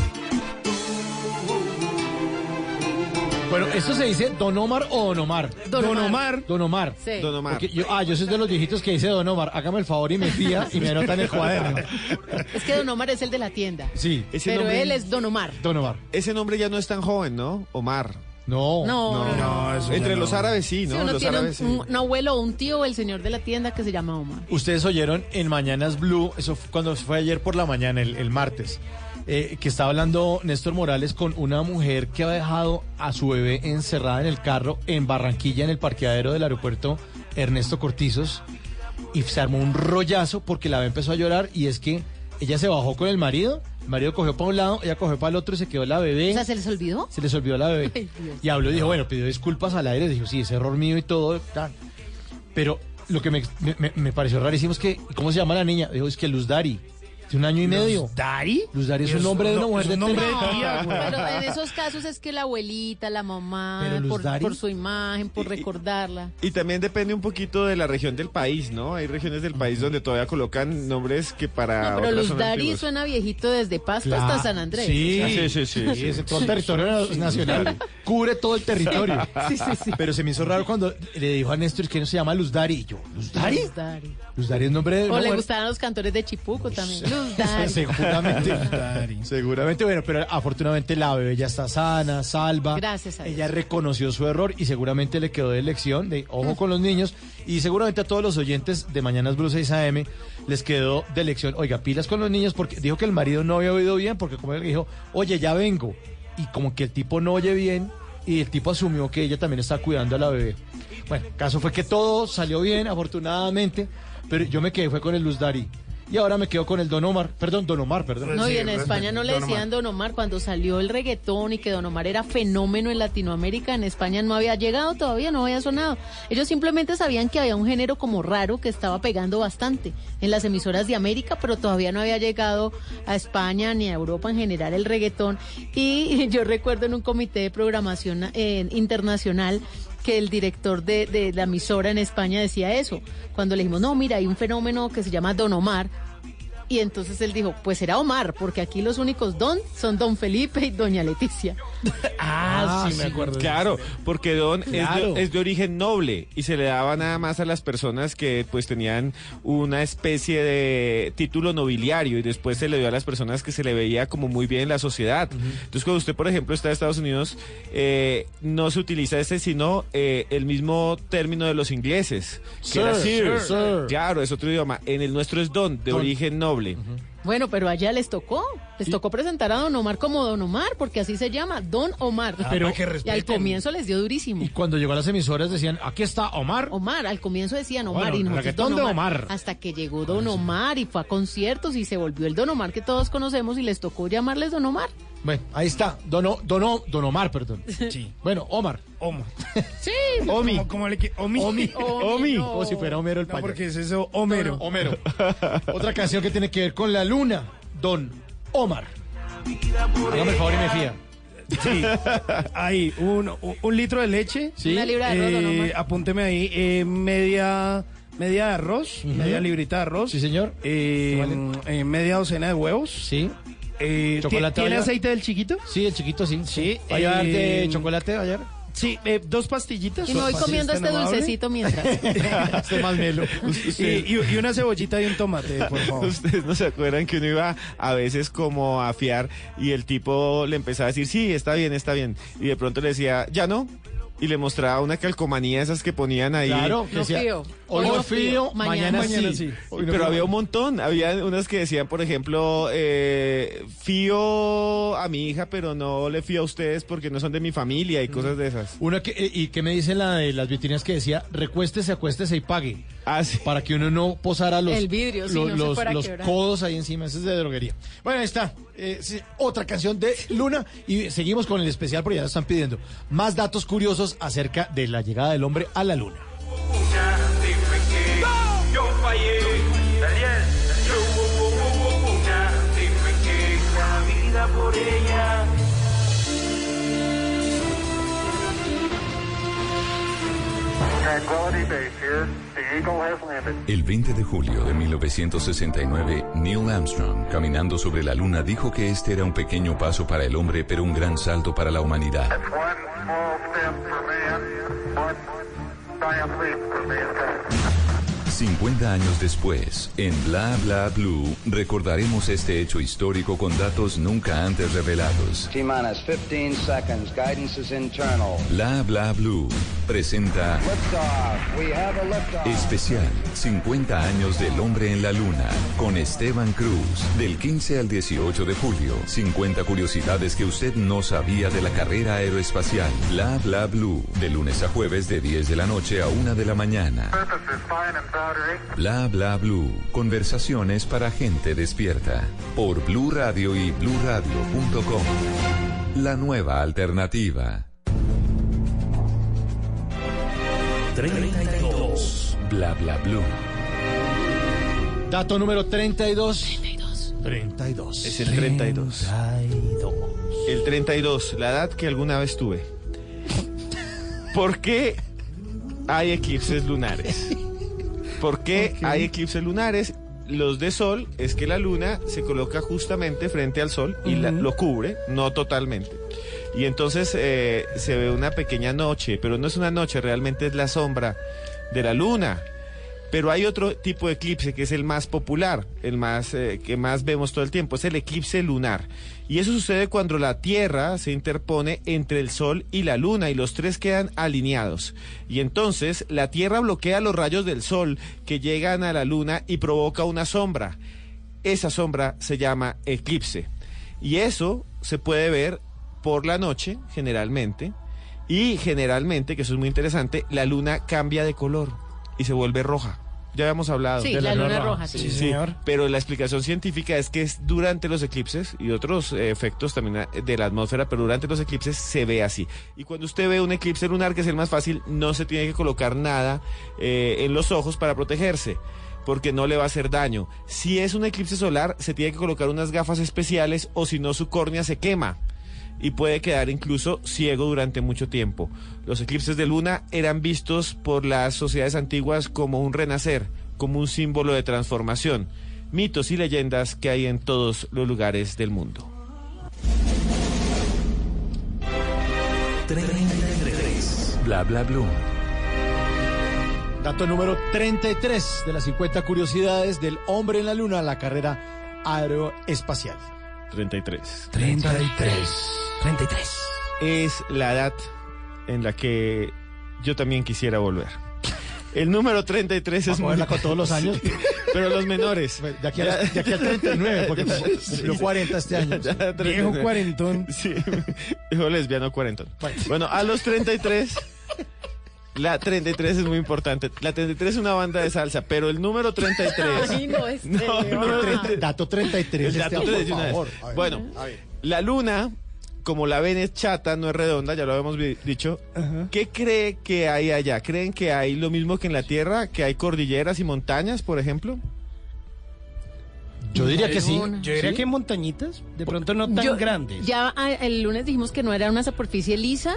Bueno, ¿esto se dice Don Omar o Don Omar?
Don Omar.
Don Omar. Don Omar.
Sí. Don Omar.
Porque yo, ah, yo soy de los viejitos que dice Don Omar. Hágame el favor y me fía y me anota en el cuaderno. *laughs*
Es que Don Omar es el de la tienda.
Sí.
Pero él es Don Omar.
Don Omar.
Ese nombre ya no es tan joven, ¿no? Omar.
No.
No, no,
no. Entre los árabes sí, ¿no?
Si uno
los
tiene
árabes sí.
un, abuelo o un tío o el señor de la tienda que se llama Omar.
Ustedes oyeron en Mañanas Blue, eso fue cuando fue ayer por la mañana, el, el martes, eh, que estaba hablando Néstor Morales con una mujer que había dejado a su bebé encerrada en el carro en Barranquilla, en el parqueadero del aeropuerto Ernesto Cortizos, y se armó un rollazo porque la bebé empezó a llorar y es que ella se bajó con el marido, marido cogió para un lado, ella cogió para el otro y se quedó la bebé.
O sea, ¿se les olvidó?
Se les olvidó la bebé. *laughs*
Ay.
Y habló y dijo, bueno, pidió disculpas al aire, dijo, sí, es error mío y todo. tal. Pero lo que me, me- me pareció rarísimo es que, ¿cómo se llama la niña? Dijo, es que Luz Dari, de un año y medio.
¿Luz Dari?
Luz Dari es un nombre de
un
una mujer de
nombre de
30.
tía, güey.
Pero en esos casos es que la abuelita, la mamá,
Pero Luz
por,
Dari-
por su imagen, por recordarla.
Y también depende un poquito de la región del país, ¿no? Hay regiones del país donde todavía colocan nombres que para
No, pero
otras
Luz
son
Dari
antiguos.
suena viejito desde Pasto
Claro.
hasta San Andrés.
Sí,
Ah, sí, sí, sí.
Sí, ese todo el territorio nacional cubre todo el territorio.
Sí, sí, sí.
Pero se me hizo raro cuando le dijo a Néstor que no se llama Luz Dari. Y yo, ¿Luz Dari?
Luz Dari.
Luz Dari es nombre de
O
una
le
mujer.
gustaban los cantores de Chipuco también. Luz Dari. *laughs*
Seguramente. *laughs* Seguramente, bueno, pero afortunadamente la bebé ya está sana, salva.
Gracias a Dios.
Ella reconoció su error y seguramente le quedó de lección de ojo con los niños. Y seguramente a todos los oyentes de Mañanas Blue 6 AM les quedó de lección. Oiga, pilas con los niños porque dijo que el marido no había oído bien porque como él dijo, oye, ya vengo. Y como que el tipo no oye bien y el tipo asumió que ella también está cuidando a la bebé. Bueno, el caso fue que todo salió bien, afortunadamente, pero yo me quedé fue con el Luz Dari. Y ahora me quedo con el Don Omar, perdón, Don Omar, perdón.
No, y en España no le decían Don Omar. Cuando salió el reggaetón y que Don Omar era fenómeno en Latinoamérica, en España no había llegado todavía, no había sonado. Ellos simplemente sabían que había un género como raro que estaba pegando bastante en las emisoras de América, pero todavía no había llegado a España ni a Europa en general el reggaetón. Y *laughs* yo recuerdo en un comité de programación eh, internacional que el director de, de la emisora en España decía eso. Cuando le dijimos, no, mira, hay un fenómeno que se llama Don Omar. Y entonces él dijo, pues será Omar, porque aquí los únicos don son Don Felipe y Doña Leticia. *laughs*
Ah, sí, me acuerdo.
Claro, porque don es de- es, de, origen noble y se le daba nada más a las personas que pues tenían una especie de título nobiliario y después se le dio a las personas que se le veía como muy bien en la sociedad. Entonces cuando usted por ejemplo está en Estados Unidos eh, no se utiliza ese sino eh, el mismo término de los ingleses, que era
Sir,
sir.
sir.
Claro, es otro idioma. En el nuestro es don, de
Don.
origen noble.
Bueno, pero allá les tocó, les tocó presentar a Don Omar como Don Omar, porque así se llama, Don Omar.
Pero-
para que
y al comienzo les dio durísimo.
Y cuando llegó a las emisoras decían, aquí está Omar.
Omar, al comienzo decían Omar
Bueno,
y
reggaetón
Don Omar. Hasta que llegó Don Omar y fue a conciertos y se volvió el Don Omar que todos conocemos y les tocó llamarles Don Omar.
Bueno, ahí está, Don, O- Don, O- Don Omar, perdón.
Sí.
Bueno, Omar.
Omar.
Sí.
Omi.
Como, como le que- Omi. *laughs*
Omi.
Omi, no.
Como si fuera Homero el
No,
payaso.
porque es eso, Homero.
Homero. Otra canción que tiene que ver con la luna. Don Omar. Hágame el favor y me fía.
Sí. Ahí, un, un- litro de leche.
Sí.
Una libra de arroz,
Eh, apúnteme ahí, eh, media, media de arroz, media librita de arroz.
Sí, señor.
Eh,
¿Qué
eh, media docena de huevos.
Sí.
Eh,
¿Chocolate
¿Tiene
a
aceite del chiquito?
Sí, el chiquito sí.
Sí,
¿Va a llevar de
eh,
chocolate ayer?
Sí, eh, dos pastillitas.
Y me voy comiendo
es
este
tan amable.
y el tipo le empezaba a decir, sí, está bien, está bien. Y de pronto le decía, ya no. Y le mostraba una calcomanía esas que ponían ahí.
Claro, que
No
decía,
fío.
hoy no fío, mañana,
mañana
sí.
sí.
Hoy no
Pero
fío.
había un montón. Había unas que decían, por ejemplo, eh, fío a mi hija, pero no le fío a ustedes porque no son de mi familia y cosas de esas.
Una que, eh, y que me dice la de las vitrinas que decía, recuéstese, acuéstese y pague.
Ah, sí.
Para que uno no posara los,
El vidrio, sí,
los,
no
los- codos ahí encima. Eso es de droguería. Bueno, ahí está. Eh, otra canción de Luna. Y seguimos con el especial porque ya lo están pidiendo. Más datos curiosos acerca de la llegada del hombre a la Luna.
Base here.
El 20 de julio de 1969, Neil Armstrong, caminando sobre la Luna, dijo que este era un pequeño paso para el hombre, pero un gran salto para la humanidad. 50 años después, en Bla Bla Blue, recordaremos este hecho histórico con datos nunca antes revelados.
T-minus 15 seconds. Guidance is internal.
Bla Bla Blue presenta
Liftoff. We have a liftoff.
especial 50 años del hombre en la luna con Esteban Cruz del 15 al 18 de julio. 50 curiosidades que usted no sabía de la carrera aeroespacial. Bla Bla Blue de lunes a jueves de 10 de la noche a 1 de la mañana.
Surface is fine and powdery.
Bla Bla Blue. Conversaciones para gente despierta. Por Blue Radio y bluradio.com. La nueva alternativa.
32.
Bla Bla Blue.
Dato número 32. 32.
Es el 32. El 32, la edad que alguna vez tuve. ¿Por qué hay eclipses lunares? ¿Por qué hay eclipses lunares? Los de sol es que la luna se coloca justamente frente al sol y la- lo cubre, no totalmente. Y entonces eh, se ve una pequeña noche, pero no es una noche, realmente es la sombra de la luna. Pero hay otro tipo de eclipse que es el más popular, el más eh, que más vemos todo el tiempo, es el eclipse lunar. Y eso sucede cuando la Tierra se interpone entre el Sol y la Luna y los tres quedan alineados. Y entonces la Tierra bloquea los rayos del Sol que llegan a la Luna y provoca una sombra. Esa sombra se llama eclipse. Y eso se puede ver por la noche, generalmente. Y generalmente, que eso es muy interesante, la luna cambia de color y se vuelve roja. Ya habíamos hablado.
Sí, la luna roja, sí.
Sí, señor.
Pero la explicación científica es que es durante los eclipses y otros eh, efectos también eh, de la atmósfera, pero durante los eclipses se ve así. Y cuando usted ve un eclipse lunar, que es el más fácil, no se tiene que colocar nada eh, en los ojos para protegerse porque no le va a hacer daño. Si es un eclipse solar, se tiene que colocar unas gafas especiales o si no su córnea se quema y puede quedar incluso ciego durante mucho tiempo. Los eclipses de luna eran vistos por las sociedades antiguas como un renacer, como un símbolo de transformación. Mitos y leyendas que hay en todos los lugares del mundo.
33.
Bla Bla Blue.
Dato número 33 de las 50 curiosidades del hombre en la luna, la carrera aeroespacial.
33.
33. 33.
Es la edad en la que yo también quisiera volver. El número 33 es
¿Va a cogerla con todos los años?
Sí, pero los menores.
De aquí, a, de aquí al 39, porque *laughs* cumplió 40 este año.
Ya, 39.
Viejo cuarentón.
Sí, *laughs* hijo lesbiano cuarentón. Bueno, a los 33, la 33 es muy importante. La 33 es una banda de salsa, pero el número 33... *laughs*
Ay, no, este,
No, no,
Treinta- Dato 33.
El dato
Esteban,
33 de
por
una vez. Bueno,
A ver.
la luna, como la ven es chata, no es redonda, ya lo habíamos dicho. ¿Qué cree que hay allá? ¿Creen que hay lo mismo que en la Tierra? ¿Que hay cordilleras y montañas, por ejemplo?
Yo diría que sí.
Yo diría
¿Sí?
que montañitas, de pronto no tan
Yo-
grandes.
Ya ah, el lunes dijimos que no era una superficie lisa,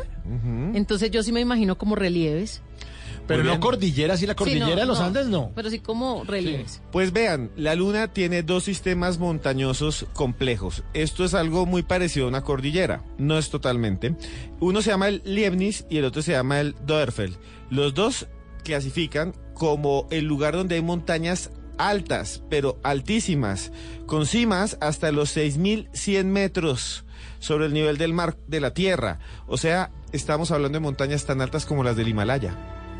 entonces yo sí me imagino como relieves.
Pero no
bien.
cordillera, sí la cordillera
Sí, no,
de los
no.
Andes no.
Pero sí como relieves.
Pues vean, la Luna tiene dos sistemas montañosos complejos. Esto es algo muy parecido a una cordillera, no es totalmente. Uno se llama el Leibniz y el otro se llama el Doerfel. Los dos clasifican como el lugar donde hay montañas altas, pero altísimas, con cimas hasta los 6.100 metros sobre el nivel del mar de la Tierra. O sea, estamos hablando de montañas tan altas como las del Himalaya.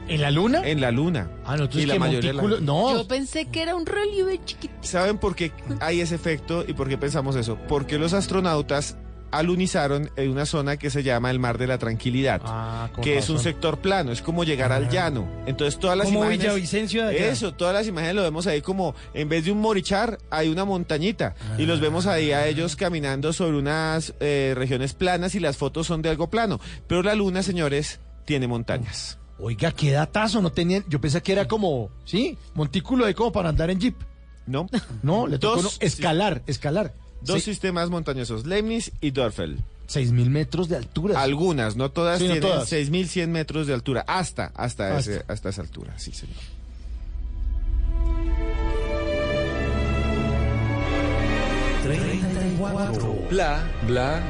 ¿En la Luna?
En la Luna.
Ah, no, entonces
Y la
que
mayoría de la-
No,
Yo pensé que era un relieve chiquito.
¿Saben por qué hay ese efecto y por qué pensamos eso? Porque los astronautas alunizaron en una zona que se llama el Mar de la Tranquilidad,
Ah,
que es un sector plano, es como llegar al llano. Entonces todas las
Como
imágenes...
Villavicencio de.
Eso, todas las imágenes lo vemos ahí como, en vez de un morichar, hay una montañita. Y los vemos ahí a ellos caminando sobre unas eh, regiones planas y las fotos son de algo plano. Pero la luna, señores, tiene montañas.
Oiga, qué datazo, no tenían, yo pensé que era como, sí, montículo de como para andar en jeep.
¿No?
No, le tocó
Dos-
no, escalar, escalar.
Dos
Se-
sistemas montañosos, Leibniz y Dörfel.
Seis mil metros de altura.
Algunas, no todas
Sí, no
tienen
todas.
6.100 metros de altura, hasta, hasta,
Hasta.
ese- hasta esa altura, sí, señor.
Bla, bla,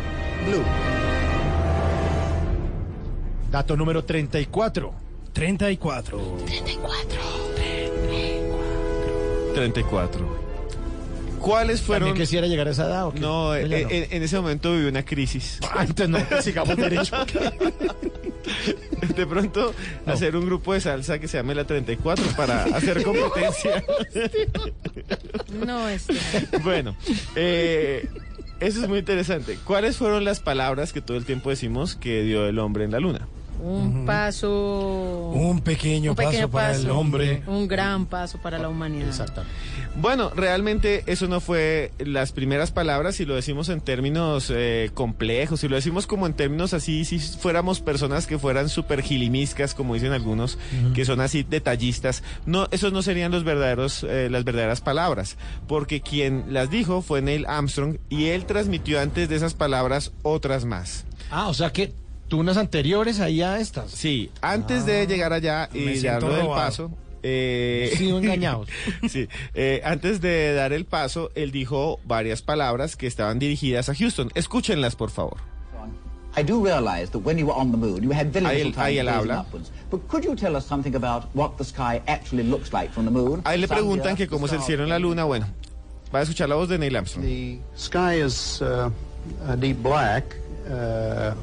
blue.
Dato número 34.
34.
34. ¿Cuáles fueron?
¿También quisiera llegar a esa edad o qué?
No, eh,
no.
en ese momento viví una crisis. *laughs*
Ah, entonces no, sigamos derecho. *laughs*
De pronto, hacer un grupo de salsa que se llame la 34 para hacer *laughs* competencia.
No, es.
bueno, eh, eso es muy interesante. ¿Cuáles fueron las palabras que todo el tiempo decimos que dio el hombre en la luna?
Un paso.
Un pequeño,
Un pequeño
paso para el
paso.
hombre.
Un gran paso para la humanidad.
Exactamente.
Bueno, realmente eso no fue las primeras palabras, si lo decimos en términos eh, complejos, si lo decimos como en términos así, si fuéramos personas que fueran súper gilimiscas, como dicen algunos, que son así detallistas, no, esos no serían los verdaderos, eh, las verdaderas palabras, porque quien las dijo fue Neil Armstrong y él transmitió antes de esas palabras otras más.
Ah, o sea que tú unas anteriores ahí a estas.
Sí, antes de llegar allá y darlo del
robado.
paso. Eh,
Sí, engañados. *laughs*
sí, eh, antes de dar el paso, él dijo varias palabras que estaban dirigidas a Houston. Escúchenlas, por favor.
I do realize that when you were on the moon, you had very
Ahí
little
él- ahí
time gazing
habla.
upwards. But could you tell us something about what the sky actually looks like from the moon?
A él le preguntan
Earth,
que
the
cómo es el cielo en la luna. Bueno, va a escuchar la voz de Neil Armstrong.
The sky is uh, a deep black uh,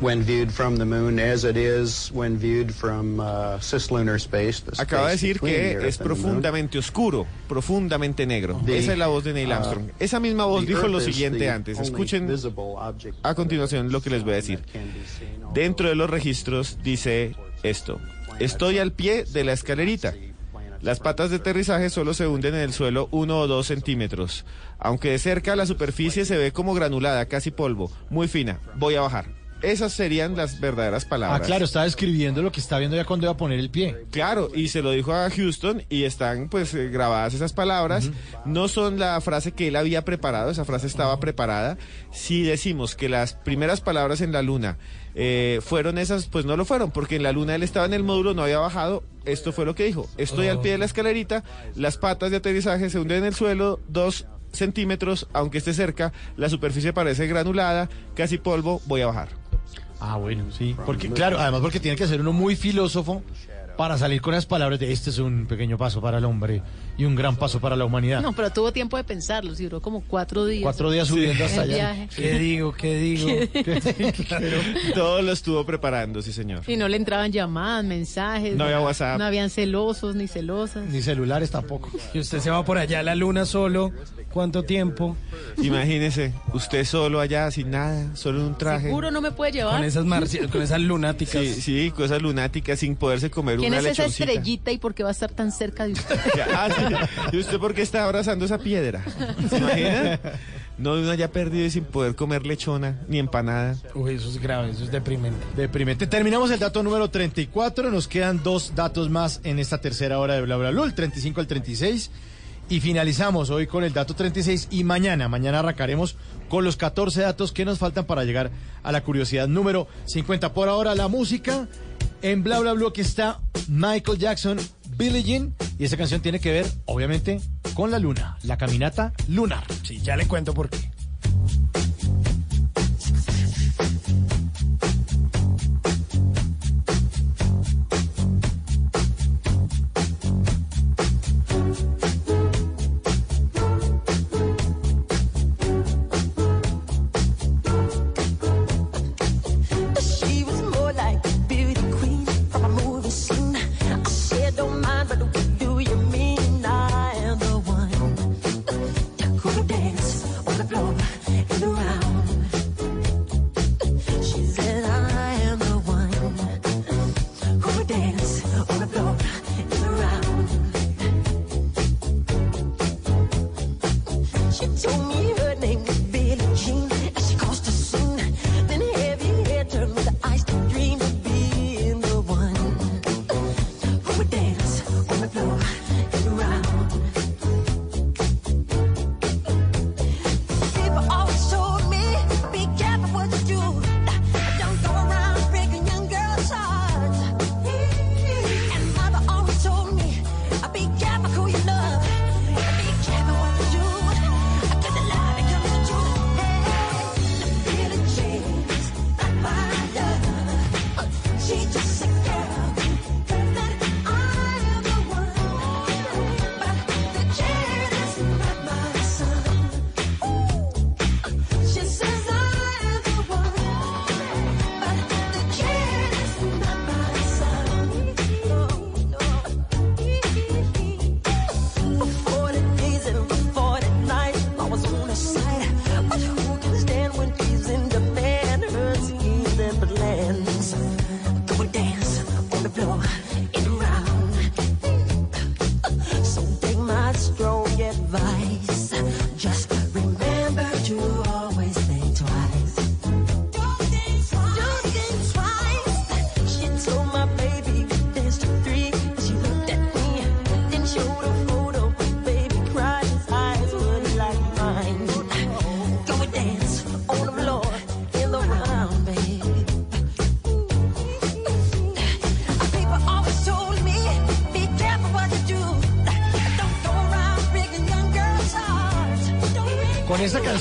when viewed from the moon, as it is when viewed from cislunar space. the
Acaba de decir que es profundamente oscuro, profundamente negro.
The,
Esa es la voz de Neil
uh,
Armstrong. Esa misma voz dijo lo siguiente antes. Escuchen a continuación lo que les voy a decir. Dentro de los registros dice esto. Estoy al pie de la escalerita. Las patas de aterrizaje solo se hunden en el suelo uno o dos centímetros. Aunque de cerca la superficie se ve como granulada, casi polvo, muy fina. Voy a bajar. Esas serían las verdaderas
Ah,
palabras.
claro, estaba escribiendo lo que está viendo ya cuando iba a poner el pie.
Claro, y se lo dijo a Houston y están pues eh, grabadas esas palabras. No son la frase que él había preparado, esa frase estaba preparada. Si decimos que las primeras palabras en la luna eh, fueron esas, pues no lo fueron, porque en la luna él estaba en el módulo, no había bajado. Esto fue lo que dijo. Estoy al pie de la escalerita, las patas de aterrizaje se hunden en el suelo, dos centímetros, aunque esté cerca, la superficie parece granulada, casi polvo, voy a bajar.
Ah, bueno, sí. Porque, claro, además porque tiene que ser uno muy filósofo para salir con esas palabras de este es un pequeño paso para el hombre y un gran paso para la humanidad.
No, pero tuvo tiempo de pensarlo, sí, duró como cuatro días.
Cuatro días subiendo hasta
el
allá.
viaje.
¿Qué digo? ¿Qué digo? *laughs*
Todo lo estuvo preparando, sí señor.
Y no le entraban llamadas, mensajes.
No había WhatsApp.
No habían celosos ni celosas.
Ni celulares tampoco.
Y usted se va por allá a la luna solo. ¿Cuánto tiempo?
Imagínese, usted solo allá, sin nada, solo en un traje.
Seguro no me puede llevar.
Con esas, con esas lunáticas.
Sí, sí, cosas lunáticas, sin poderse comer
¿Quién es esa
lechoncita.
estrellita y por qué va a estar tan cerca de usted? *laughs*
Ah, sí. ¿Y usted por qué está abrazando esa piedra? ¿Se imagina? No, uno ya perdido y sin poder comer lechona ni empanada.
Uy, eso es grave, eso es deprimente.
Deprimente. Terminamos el dato número 34. Nos quedan dos datos más en esta tercera hora de Bla Bla el 35 al 36. Y finalizamos hoy con el dato 36 y mañana, mañana arrancaremos con los 14 datos que nos faltan para llegar a la curiosidad número 50. Por ahora la música en Bla Bla Blue que está Michael Jackson, Billie Jean. Y esa canción tiene que ver, obviamente, con la luna, la caminata lunar.
Sí, ya le cuento por qué.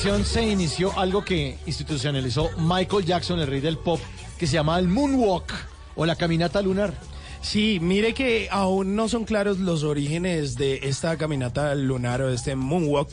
Se inició algo que institucionalizó Michael Jackson, el rey del pop, que se llama el Moonwalk o la caminata lunar.
Sí, mire que aún no son claros los orígenes de esta caminata lunar o este moonwalk,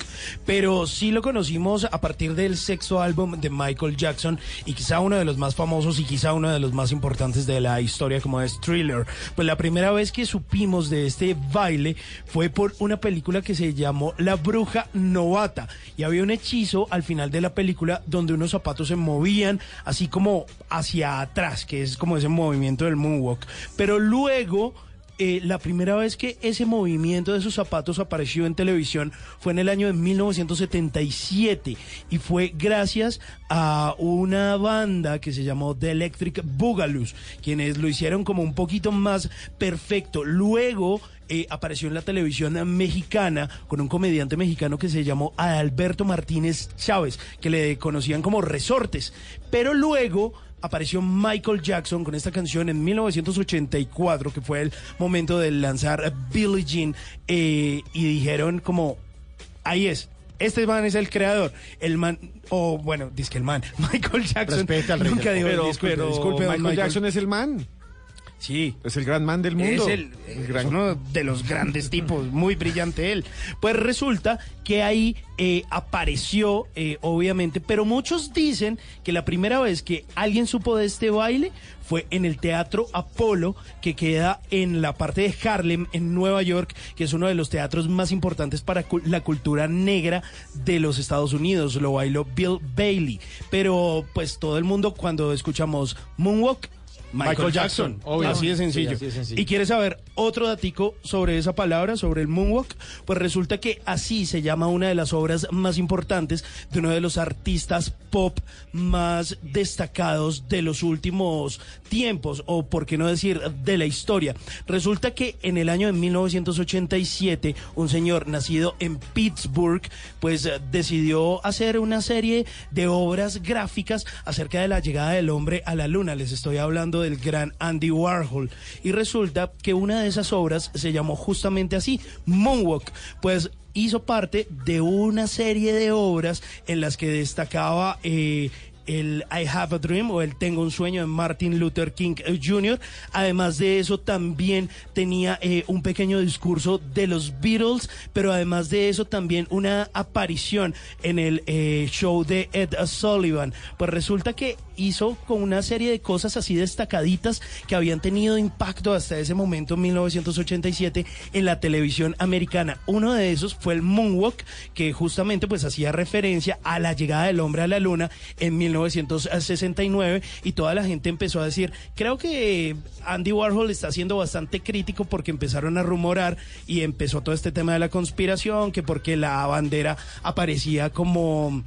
pero sí lo conocimos a partir del sexto álbum de Michael Jackson y quizá uno de los más famosos y quizá uno de los más importantes de la historia como es Thriller. Pues la primera vez que supimos de este baile fue por una película que se llamó La Bruja Novata y había un hechizo al final de la película donde unos zapatos se movían así como hacia atrás, que es como ese movimiento del moonwalk. Pero luego, eh, la primera vez que ese movimiento de esos zapatos apareció en televisión fue en el año de 1977 y fue gracias a una banda que se llamó The Electric Boogaloo, quienes lo hicieron como un poquito más perfecto. Luego eh, apareció en la televisión mexicana con un comediante mexicano que se llamó Alberto Martínez Chávez, que le conocían como Resortes. Pero luego apareció Michael Jackson con esta canción en 1984, que fue el momento de lanzar Billie Jean, eh, y dijeron como, ahí es. Este man es el creador. El man, o bueno, dice que el man, *laughs* Michael Jackson.
Respeta al rey
nunca dijo,
Pero,
disculpe,
pero
disculpe,
Michael, Jackson es el man.
Sí.
Es el gran man del mundo.
Es, el, es uno de los grandes tipos, muy brillante él. Pues resulta que ahí eh, apareció, eh, obviamente, pero muchos dicen que la primera vez que alguien supo de este baile fue en el Teatro Apolo, que queda en la parte de Harlem, en Nueva York, que es uno de los teatros más importantes para cu- la cultura negra de los Estados Unidos. Lo bailó Bill Bailey. Pero pues todo el mundo cuando escuchamos Moonwalk, Michael,
Michael
Jackson,
Jackson, obvio.
así de sencillo.
Sí, así de sencillo.
¿Y quieres saber otro datico sobre esa palabra, sobre el moonwalk? Pues resulta que así se llama una de las obras más importantes de uno de los artistas pop más destacados de los últimos tiempos, o por qué no decir de la historia. Resulta que en el año de 1987, un señor nacido en Pittsburgh, pues eh, decidió hacer una serie de obras gráficas acerca de la llegada del hombre a la luna. Les estoy hablando del gran Andy Warhol. Y resulta que una de esas obras se llamó justamente así, Moonwalk. Pues hizo parte de una serie de obras en las que destacaba eh, el I Have a Dream o el Tengo un sueño de Martin Luther King eh, Jr. Además de eso también tenía eh, un pequeño discurso de los Beatles, pero además de eso también una aparición en el eh, show de Ed Sullivan. Pues resulta que hizo con una serie de cosas así destacaditas que habían tenido impacto hasta ese momento en 1987 en la televisión americana. Uno de esos fue el Moonwalk, que justamente pues hacía referencia a la llegada del hombre a la luna en 1969 y toda la gente empezó a decir, creo que Andy Warhol está siendo bastante crítico porque empezaron a rumorar y empezó todo este tema de la conspiración, que porque la bandera aparecía como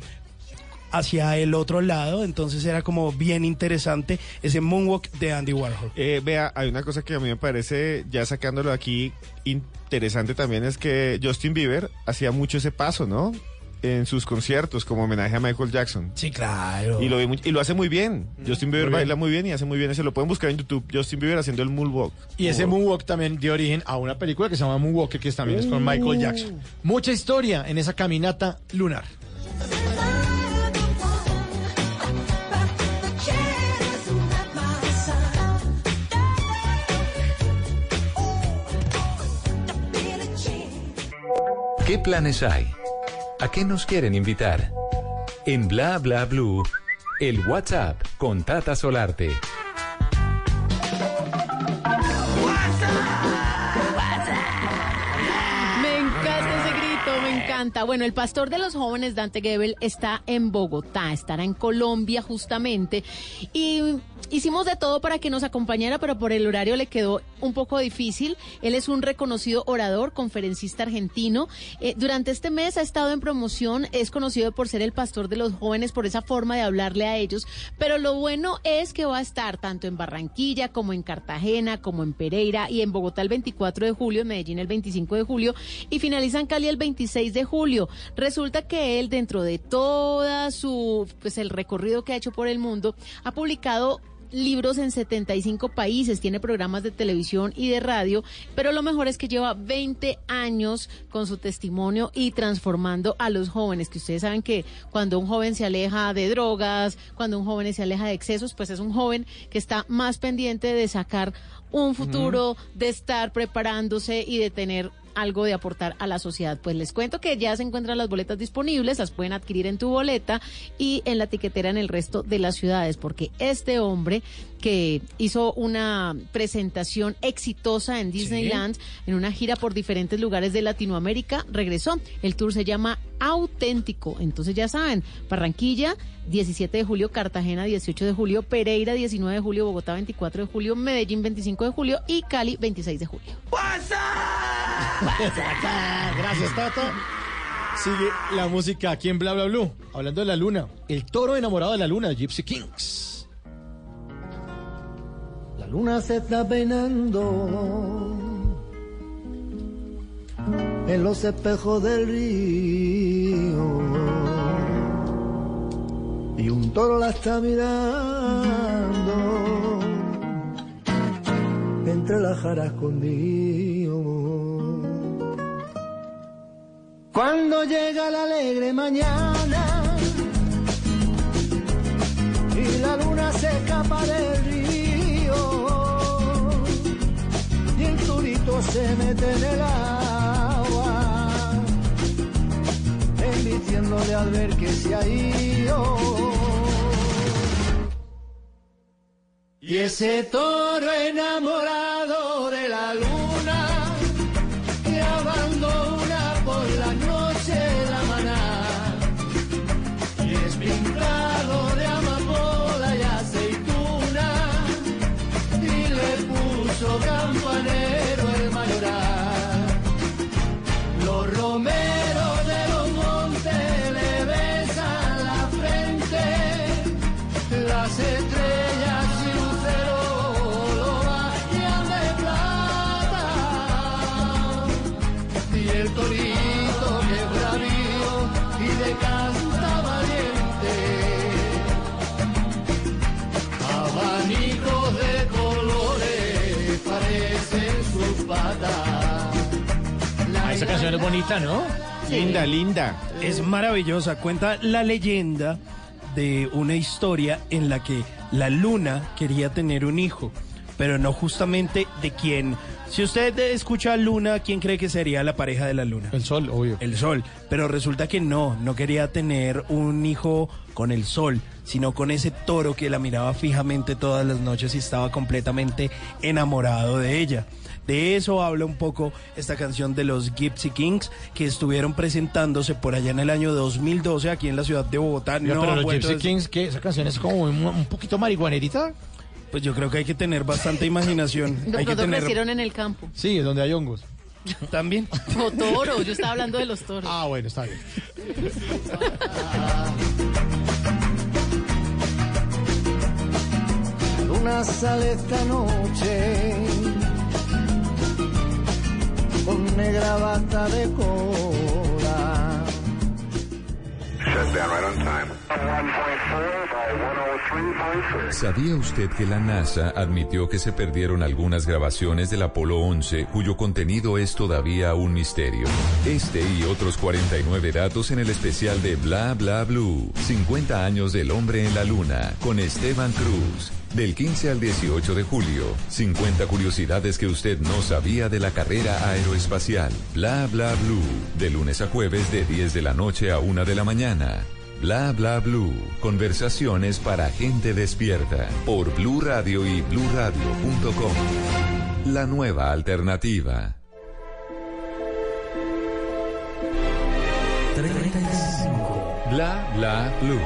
hacia el otro lado, entonces era como bien interesante ese moonwalk de Andy Warhol.
Eh, vea, hay una cosa que a mí me parece, ya sacándolo aquí, interesante también es que Justin Bieber hacía mucho ese paso, ¿no? En sus conciertos, como homenaje a Michael Jackson.
Sí, claro.
Y lo, vi muy- y lo hace muy bien. Justin Bieber
Muy bien.
baila muy bien y hace muy bien ese. Lo pueden buscar en YouTube. Justin Bieber haciendo el moonwalk.
Y ese Moonwalk también dio origen a una película que se llama Moonwalker, que también es con Michael Jackson. Mucha historia en esa caminata lunar.
¿Qué planes hay? ¿A qué nos quieren invitar? En Bla Bla Blue, el WhatsApp con Tata Solarte.
Bueno, el pastor de los jóvenes, Dante Gebel, está en Bogotá, estará en Colombia justamente. Y hicimos de todo para que nos acompañara, pero por el horario le quedó un poco difícil. Él es un reconocido orador, conferencista argentino. Eh, durante este mes ha estado en promoción, es conocido por ser el pastor de los jóvenes, por esa forma de hablarle a ellos. Pero lo bueno es que va a estar tanto en Barranquilla como en Cartagena, como en Pereira y en Bogotá el 24 de julio, en Medellín el 25 de julio y finaliza en Cali el 26 de julio. Resulta que él, dentro de toda su, pues el recorrido que ha hecho por el mundo, ha publicado libros en 75 países, tiene programas de televisión y de radio, pero lo mejor es que lleva 20 años con su testimonio y transformando a los jóvenes, que ustedes saben que cuando un joven se aleja de drogas, cuando un joven se aleja de excesos, pues es un joven que está más pendiente de sacar un futuro, de estar preparándose y de tener algo de aportar a la sociedad. Pues les cuento que ya se encuentran las boletas disponibles, las pueden adquirir en tu boleta y en la tiquetera en el resto de las ciudades, porque este hombre que hizo una presentación exitosa en Disneyland, en una gira por diferentes lugares de Latinoamérica, regresó. El tour se llama Auténtico. Entonces ya saben, Barranquilla, 17 de julio, Cartagena, 18 de julio, Pereira, 19 de julio, Bogotá, 24 de julio, Medellín, 25 de julio y Cali, 26 de julio. *laughs*
Gracias, Tata. Sigue la música aquí en Bla Bla Blue. Hablando de la luna. El toro enamorado de la luna, Gypsy Kings.
La luna se está peinando en los espejos del río y un toro la está mirando entre las jaras escondido. Cuando llega la alegre mañana y la luna se escapa del río y el turito se mete en el agua emitiéndole al ver que se ha ido. Y ese toro enamorado de la luna es
bonita, ¿no?
Linda, linda.
Es maravillosa. Cuenta la leyenda de una historia en la que la luna quería tener un hijo, pero no justamente de quien. Si usted escucha a Luna, ¿quién cree que sería la pareja de la luna?
El sol, obvio.
El sol. Pero resulta que no, no quería tener un hijo con el sol, sino con ese toro que la miraba fijamente todas las noches y estaba completamente enamorado de ella. De eso habla un poco esta canción de los Gypsy Kings que estuvieron presentándose por allá en el año 2012 aquí en la ciudad de Bogotá.
Oiga,
No
pero los Gypsy
a-
Kings, ¿qué? Esa canción es como un, un poquito marihuanerita.
Pues yo creo que hay que tener bastante imaginación.
De *laughs*
hay que tener
crecieron en el campo.
Sí, donde hay hongos.
también. *laughs*
O toros, yo estaba hablando de los toros.
Ah, bueno, está bien.
La luna sale esta noche con negra bata de cola.
Shut down right on time. 1.4 by 103.4.
¿Sabía usted que la NASA admitió que se perdieron algunas grabaciones del Apolo 11 cuyo contenido es todavía un misterio? Este y otros 49 datos en el especial de Bla Bla Blue. 50 años del hombre en la luna con Esteban Cruz. Del 15 al 18 de julio, 50 curiosidades que usted no sabía de la carrera aeroespacial. Bla Bla Blue. De lunes a jueves de 10 de la noche a 1 de la mañana. Bla bla blue. Conversaciones para gente despierta. Por Blue Radio y bluradio.com. La nueva alternativa. Bla bla blue.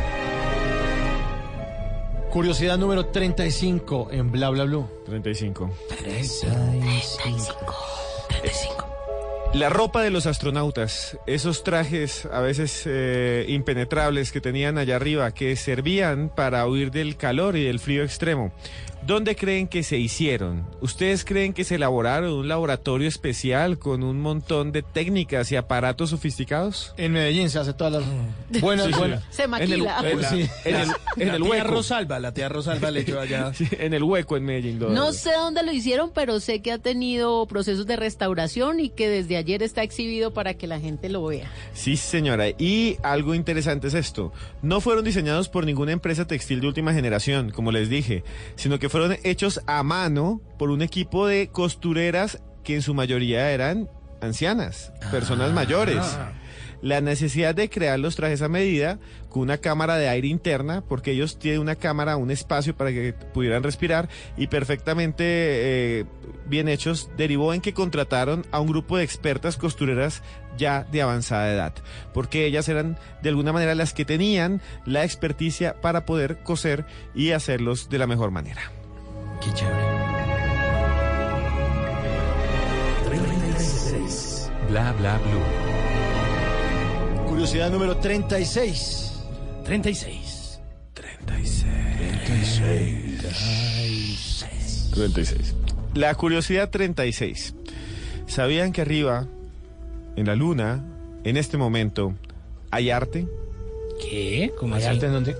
Curiosidad número 35 en Bla Bla Blue.
35. La ropa de los astronautas, esos trajes a veces eh, impenetrables que tenían allá arriba, que servían para huir del calor y del frío extremo. ¿Dónde creen que se hicieron? ¿Ustedes creen que se elaboraron en un laboratorio especial con un montón de técnicas y aparatos sofisticados?
En Medellín se hace todas las *laughs* buenas,
Sí,
buenas.
Se
En el,
maquila.
en la-
Sí.
en el- en
la
el
tía
hueco.
Rosalba, la tía Rosalba le echó allá. *laughs*
Sí, en el hueco en Medellín. lo-
No sé dónde lo hicieron, pero sé que ha tenido procesos de restauración y que desde ayer está exhibido para que la gente lo vea.
Sí, señora. Y algo interesante es esto. No fueron diseñados por ninguna empresa textil de última generación, como les dije, sino que fueron hechos a mano por un equipo de costureras que en su mayoría eran ancianas, personas mayores. La necesidad de crear los trajes a medida con una cámara de aire interna, porque ellos tienen una cámara, un espacio para que pudieran respirar y perfectamente eh, bien hechos, derivó en que contrataron a un grupo de expertas costureras ya de avanzada edad, porque ellas eran de alguna manera las que tenían la experticia para poder coser y hacerlos de la mejor manera.
Qué chévere.
Bla bla blue.
Curiosidad número 36.
36.
36. La curiosidad 36. ¿Sabían que arriba, en la luna, en este momento, hay arte?
¿Qué? ¿Cómo
¿Hay
así?
arte en dónde?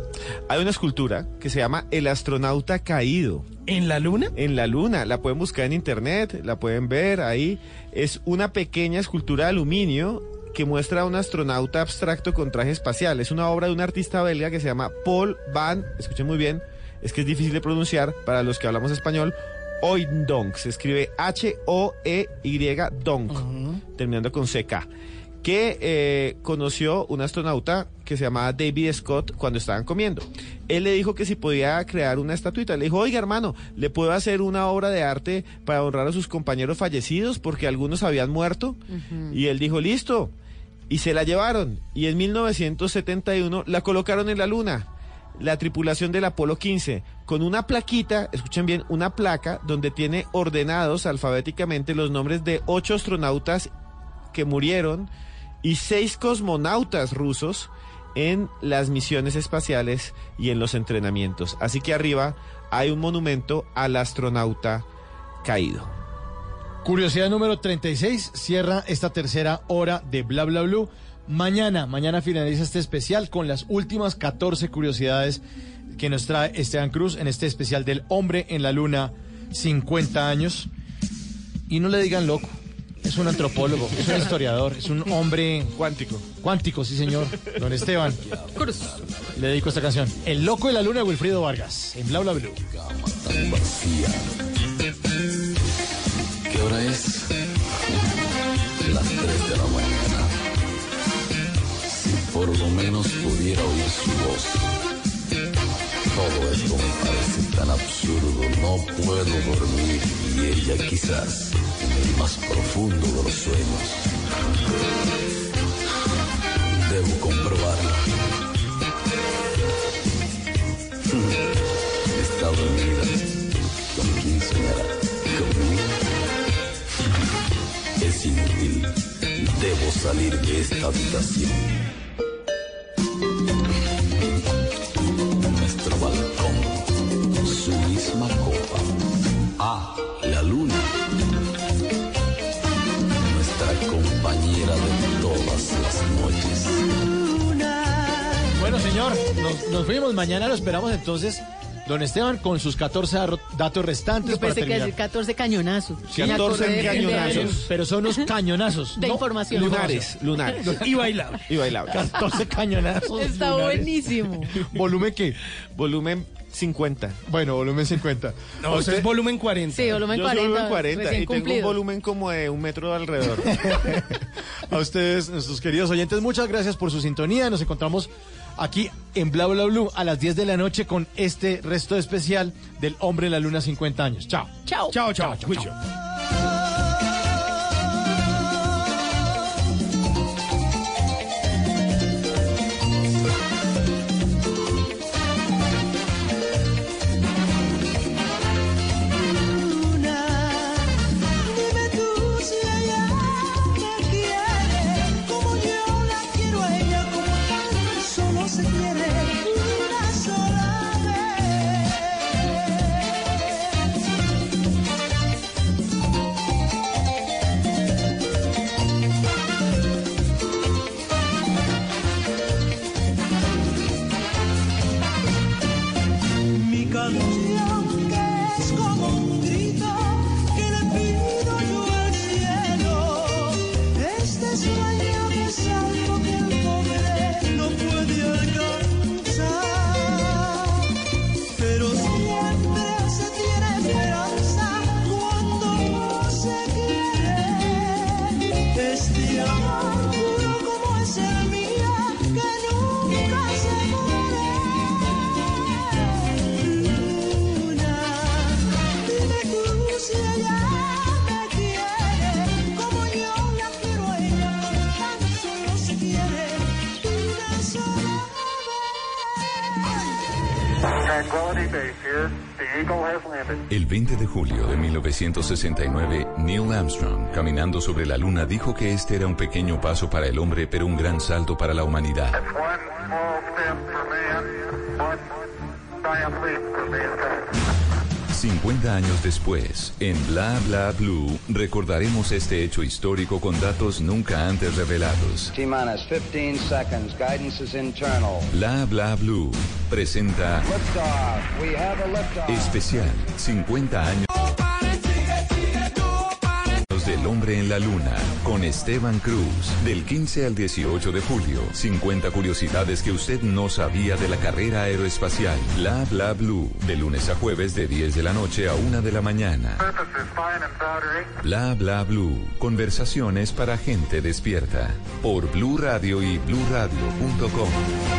Hay una escultura que se llama El astronauta caído.
¿En la luna?
En la luna, la pueden buscar en internet, la pueden ver ahí. Es una pequeña escultura de aluminio que muestra a un astronauta abstracto con traje espacial. Es una obra de un artista belga que se llama Paul Van, escuchen muy bien, es que es difícil de pronunciar para los que hablamos español, Oindonk. Se escribe H-O-E-Y Donk, terminando con CK. Que eh, conoció un astronauta que se llamaba David Scott cuando estaban comiendo. Él le dijo que si podía crear una estatuita. Le dijo, oiga hermano, ¿le puedo hacer una obra de arte para honrar a sus compañeros fallecidos porque algunos habían muerto? Y él dijo, listo. Y se la llevaron. Y en 1971 la colocaron en la luna. La tripulación del Apolo 15, con una plaquita, escuchen bien, una placa donde tiene ordenados alfabéticamente los nombres de ocho astronautas que murieron y seis cosmonautas rusos en las misiones espaciales y en los entrenamientos. Así que arriba hay un monumento al astronauta caído.
Curiosidad número 36. Cierra esta tercera hora de Bla Bla Blue. Mañana, mañana finaliza este especial con las últimas 14 curiosidades que nos trae Esteban Cruz en este especial del hombre en la luna 50 años. Y no le digan loco. Es un antropólogo, es un historiador, es un hombre
cuántico.
Cuántico, sí señor. Don Esteban. Le dedico esta canción. El loco de la luna de Wilfrido Vargas. En Bla Bla Blue.
¿Qué hora es? Las 3 de la mañana. Si por lo menos pudiera oír su voz. Todo esto me parece tan absurdo, no puedo dormir y ella quizás más profundo de los sueños. Debo comprobarlo. Está dormida. ¿Con quién soñará? ¿Conmigo? Es inútil. Debo salir de esta habitación.
Nos, fuimos. Mañana lo esperamos entonces. Don Esteban, con sus 14 arro- datos restantes
Yo
para
pensé que
terminar.
decir 14 cañonazos. Me
14
acordé de- de
cañonazos. Pero son unos cañonazos.
De
no,
información.
Lunares, lunares.
Y bailable.
Y bailable.
14 cañonazos.
Está
lunares.
buenísimo.
¿Volumen qué?
Volumen 50.
Bueno, volumen 50.
No, usted es volumen 40.
Sí, volumen
Yo soy
40.
volumen 40
recién
y tengo un volumen como de un metro de alrededor. *laughs*
A ustedes, nuestros queridos oyentes, muchas gracias por su sintonía. Nos encontramos aquí en Bla Bla Blue a las 10 de la noche con este resto especial del Hombre en la Luna 50 años. Chao.
Chao.
Chao, chao.
Dime
julio de 1969, Neil Armstrong, caminando sobre la Luna, dijo que este era un pequeño paso para el hombre, pero un gran salto para la humanidad. 50 años después, en Bla Bla Blue, recordaremos este hecho histórico con datos nunca antes revelados.
T minus 15 seconds. Guidance is internal.
Bla Bla Blue presenta
Liftoff. We have a liftoff.
especial 50 años del hombre en la luna con Esteban Cruz del 15 al 18 de julio. 50 curiosidades que usted no sabía de la carrera aeroespacial. Bla Bla Blue de lunes a jueves de 10 de la noche a 1 de la mañana. Bla Bla Blue. Conversaciones para gente despierta. Por Blue Radio y bluradio.com.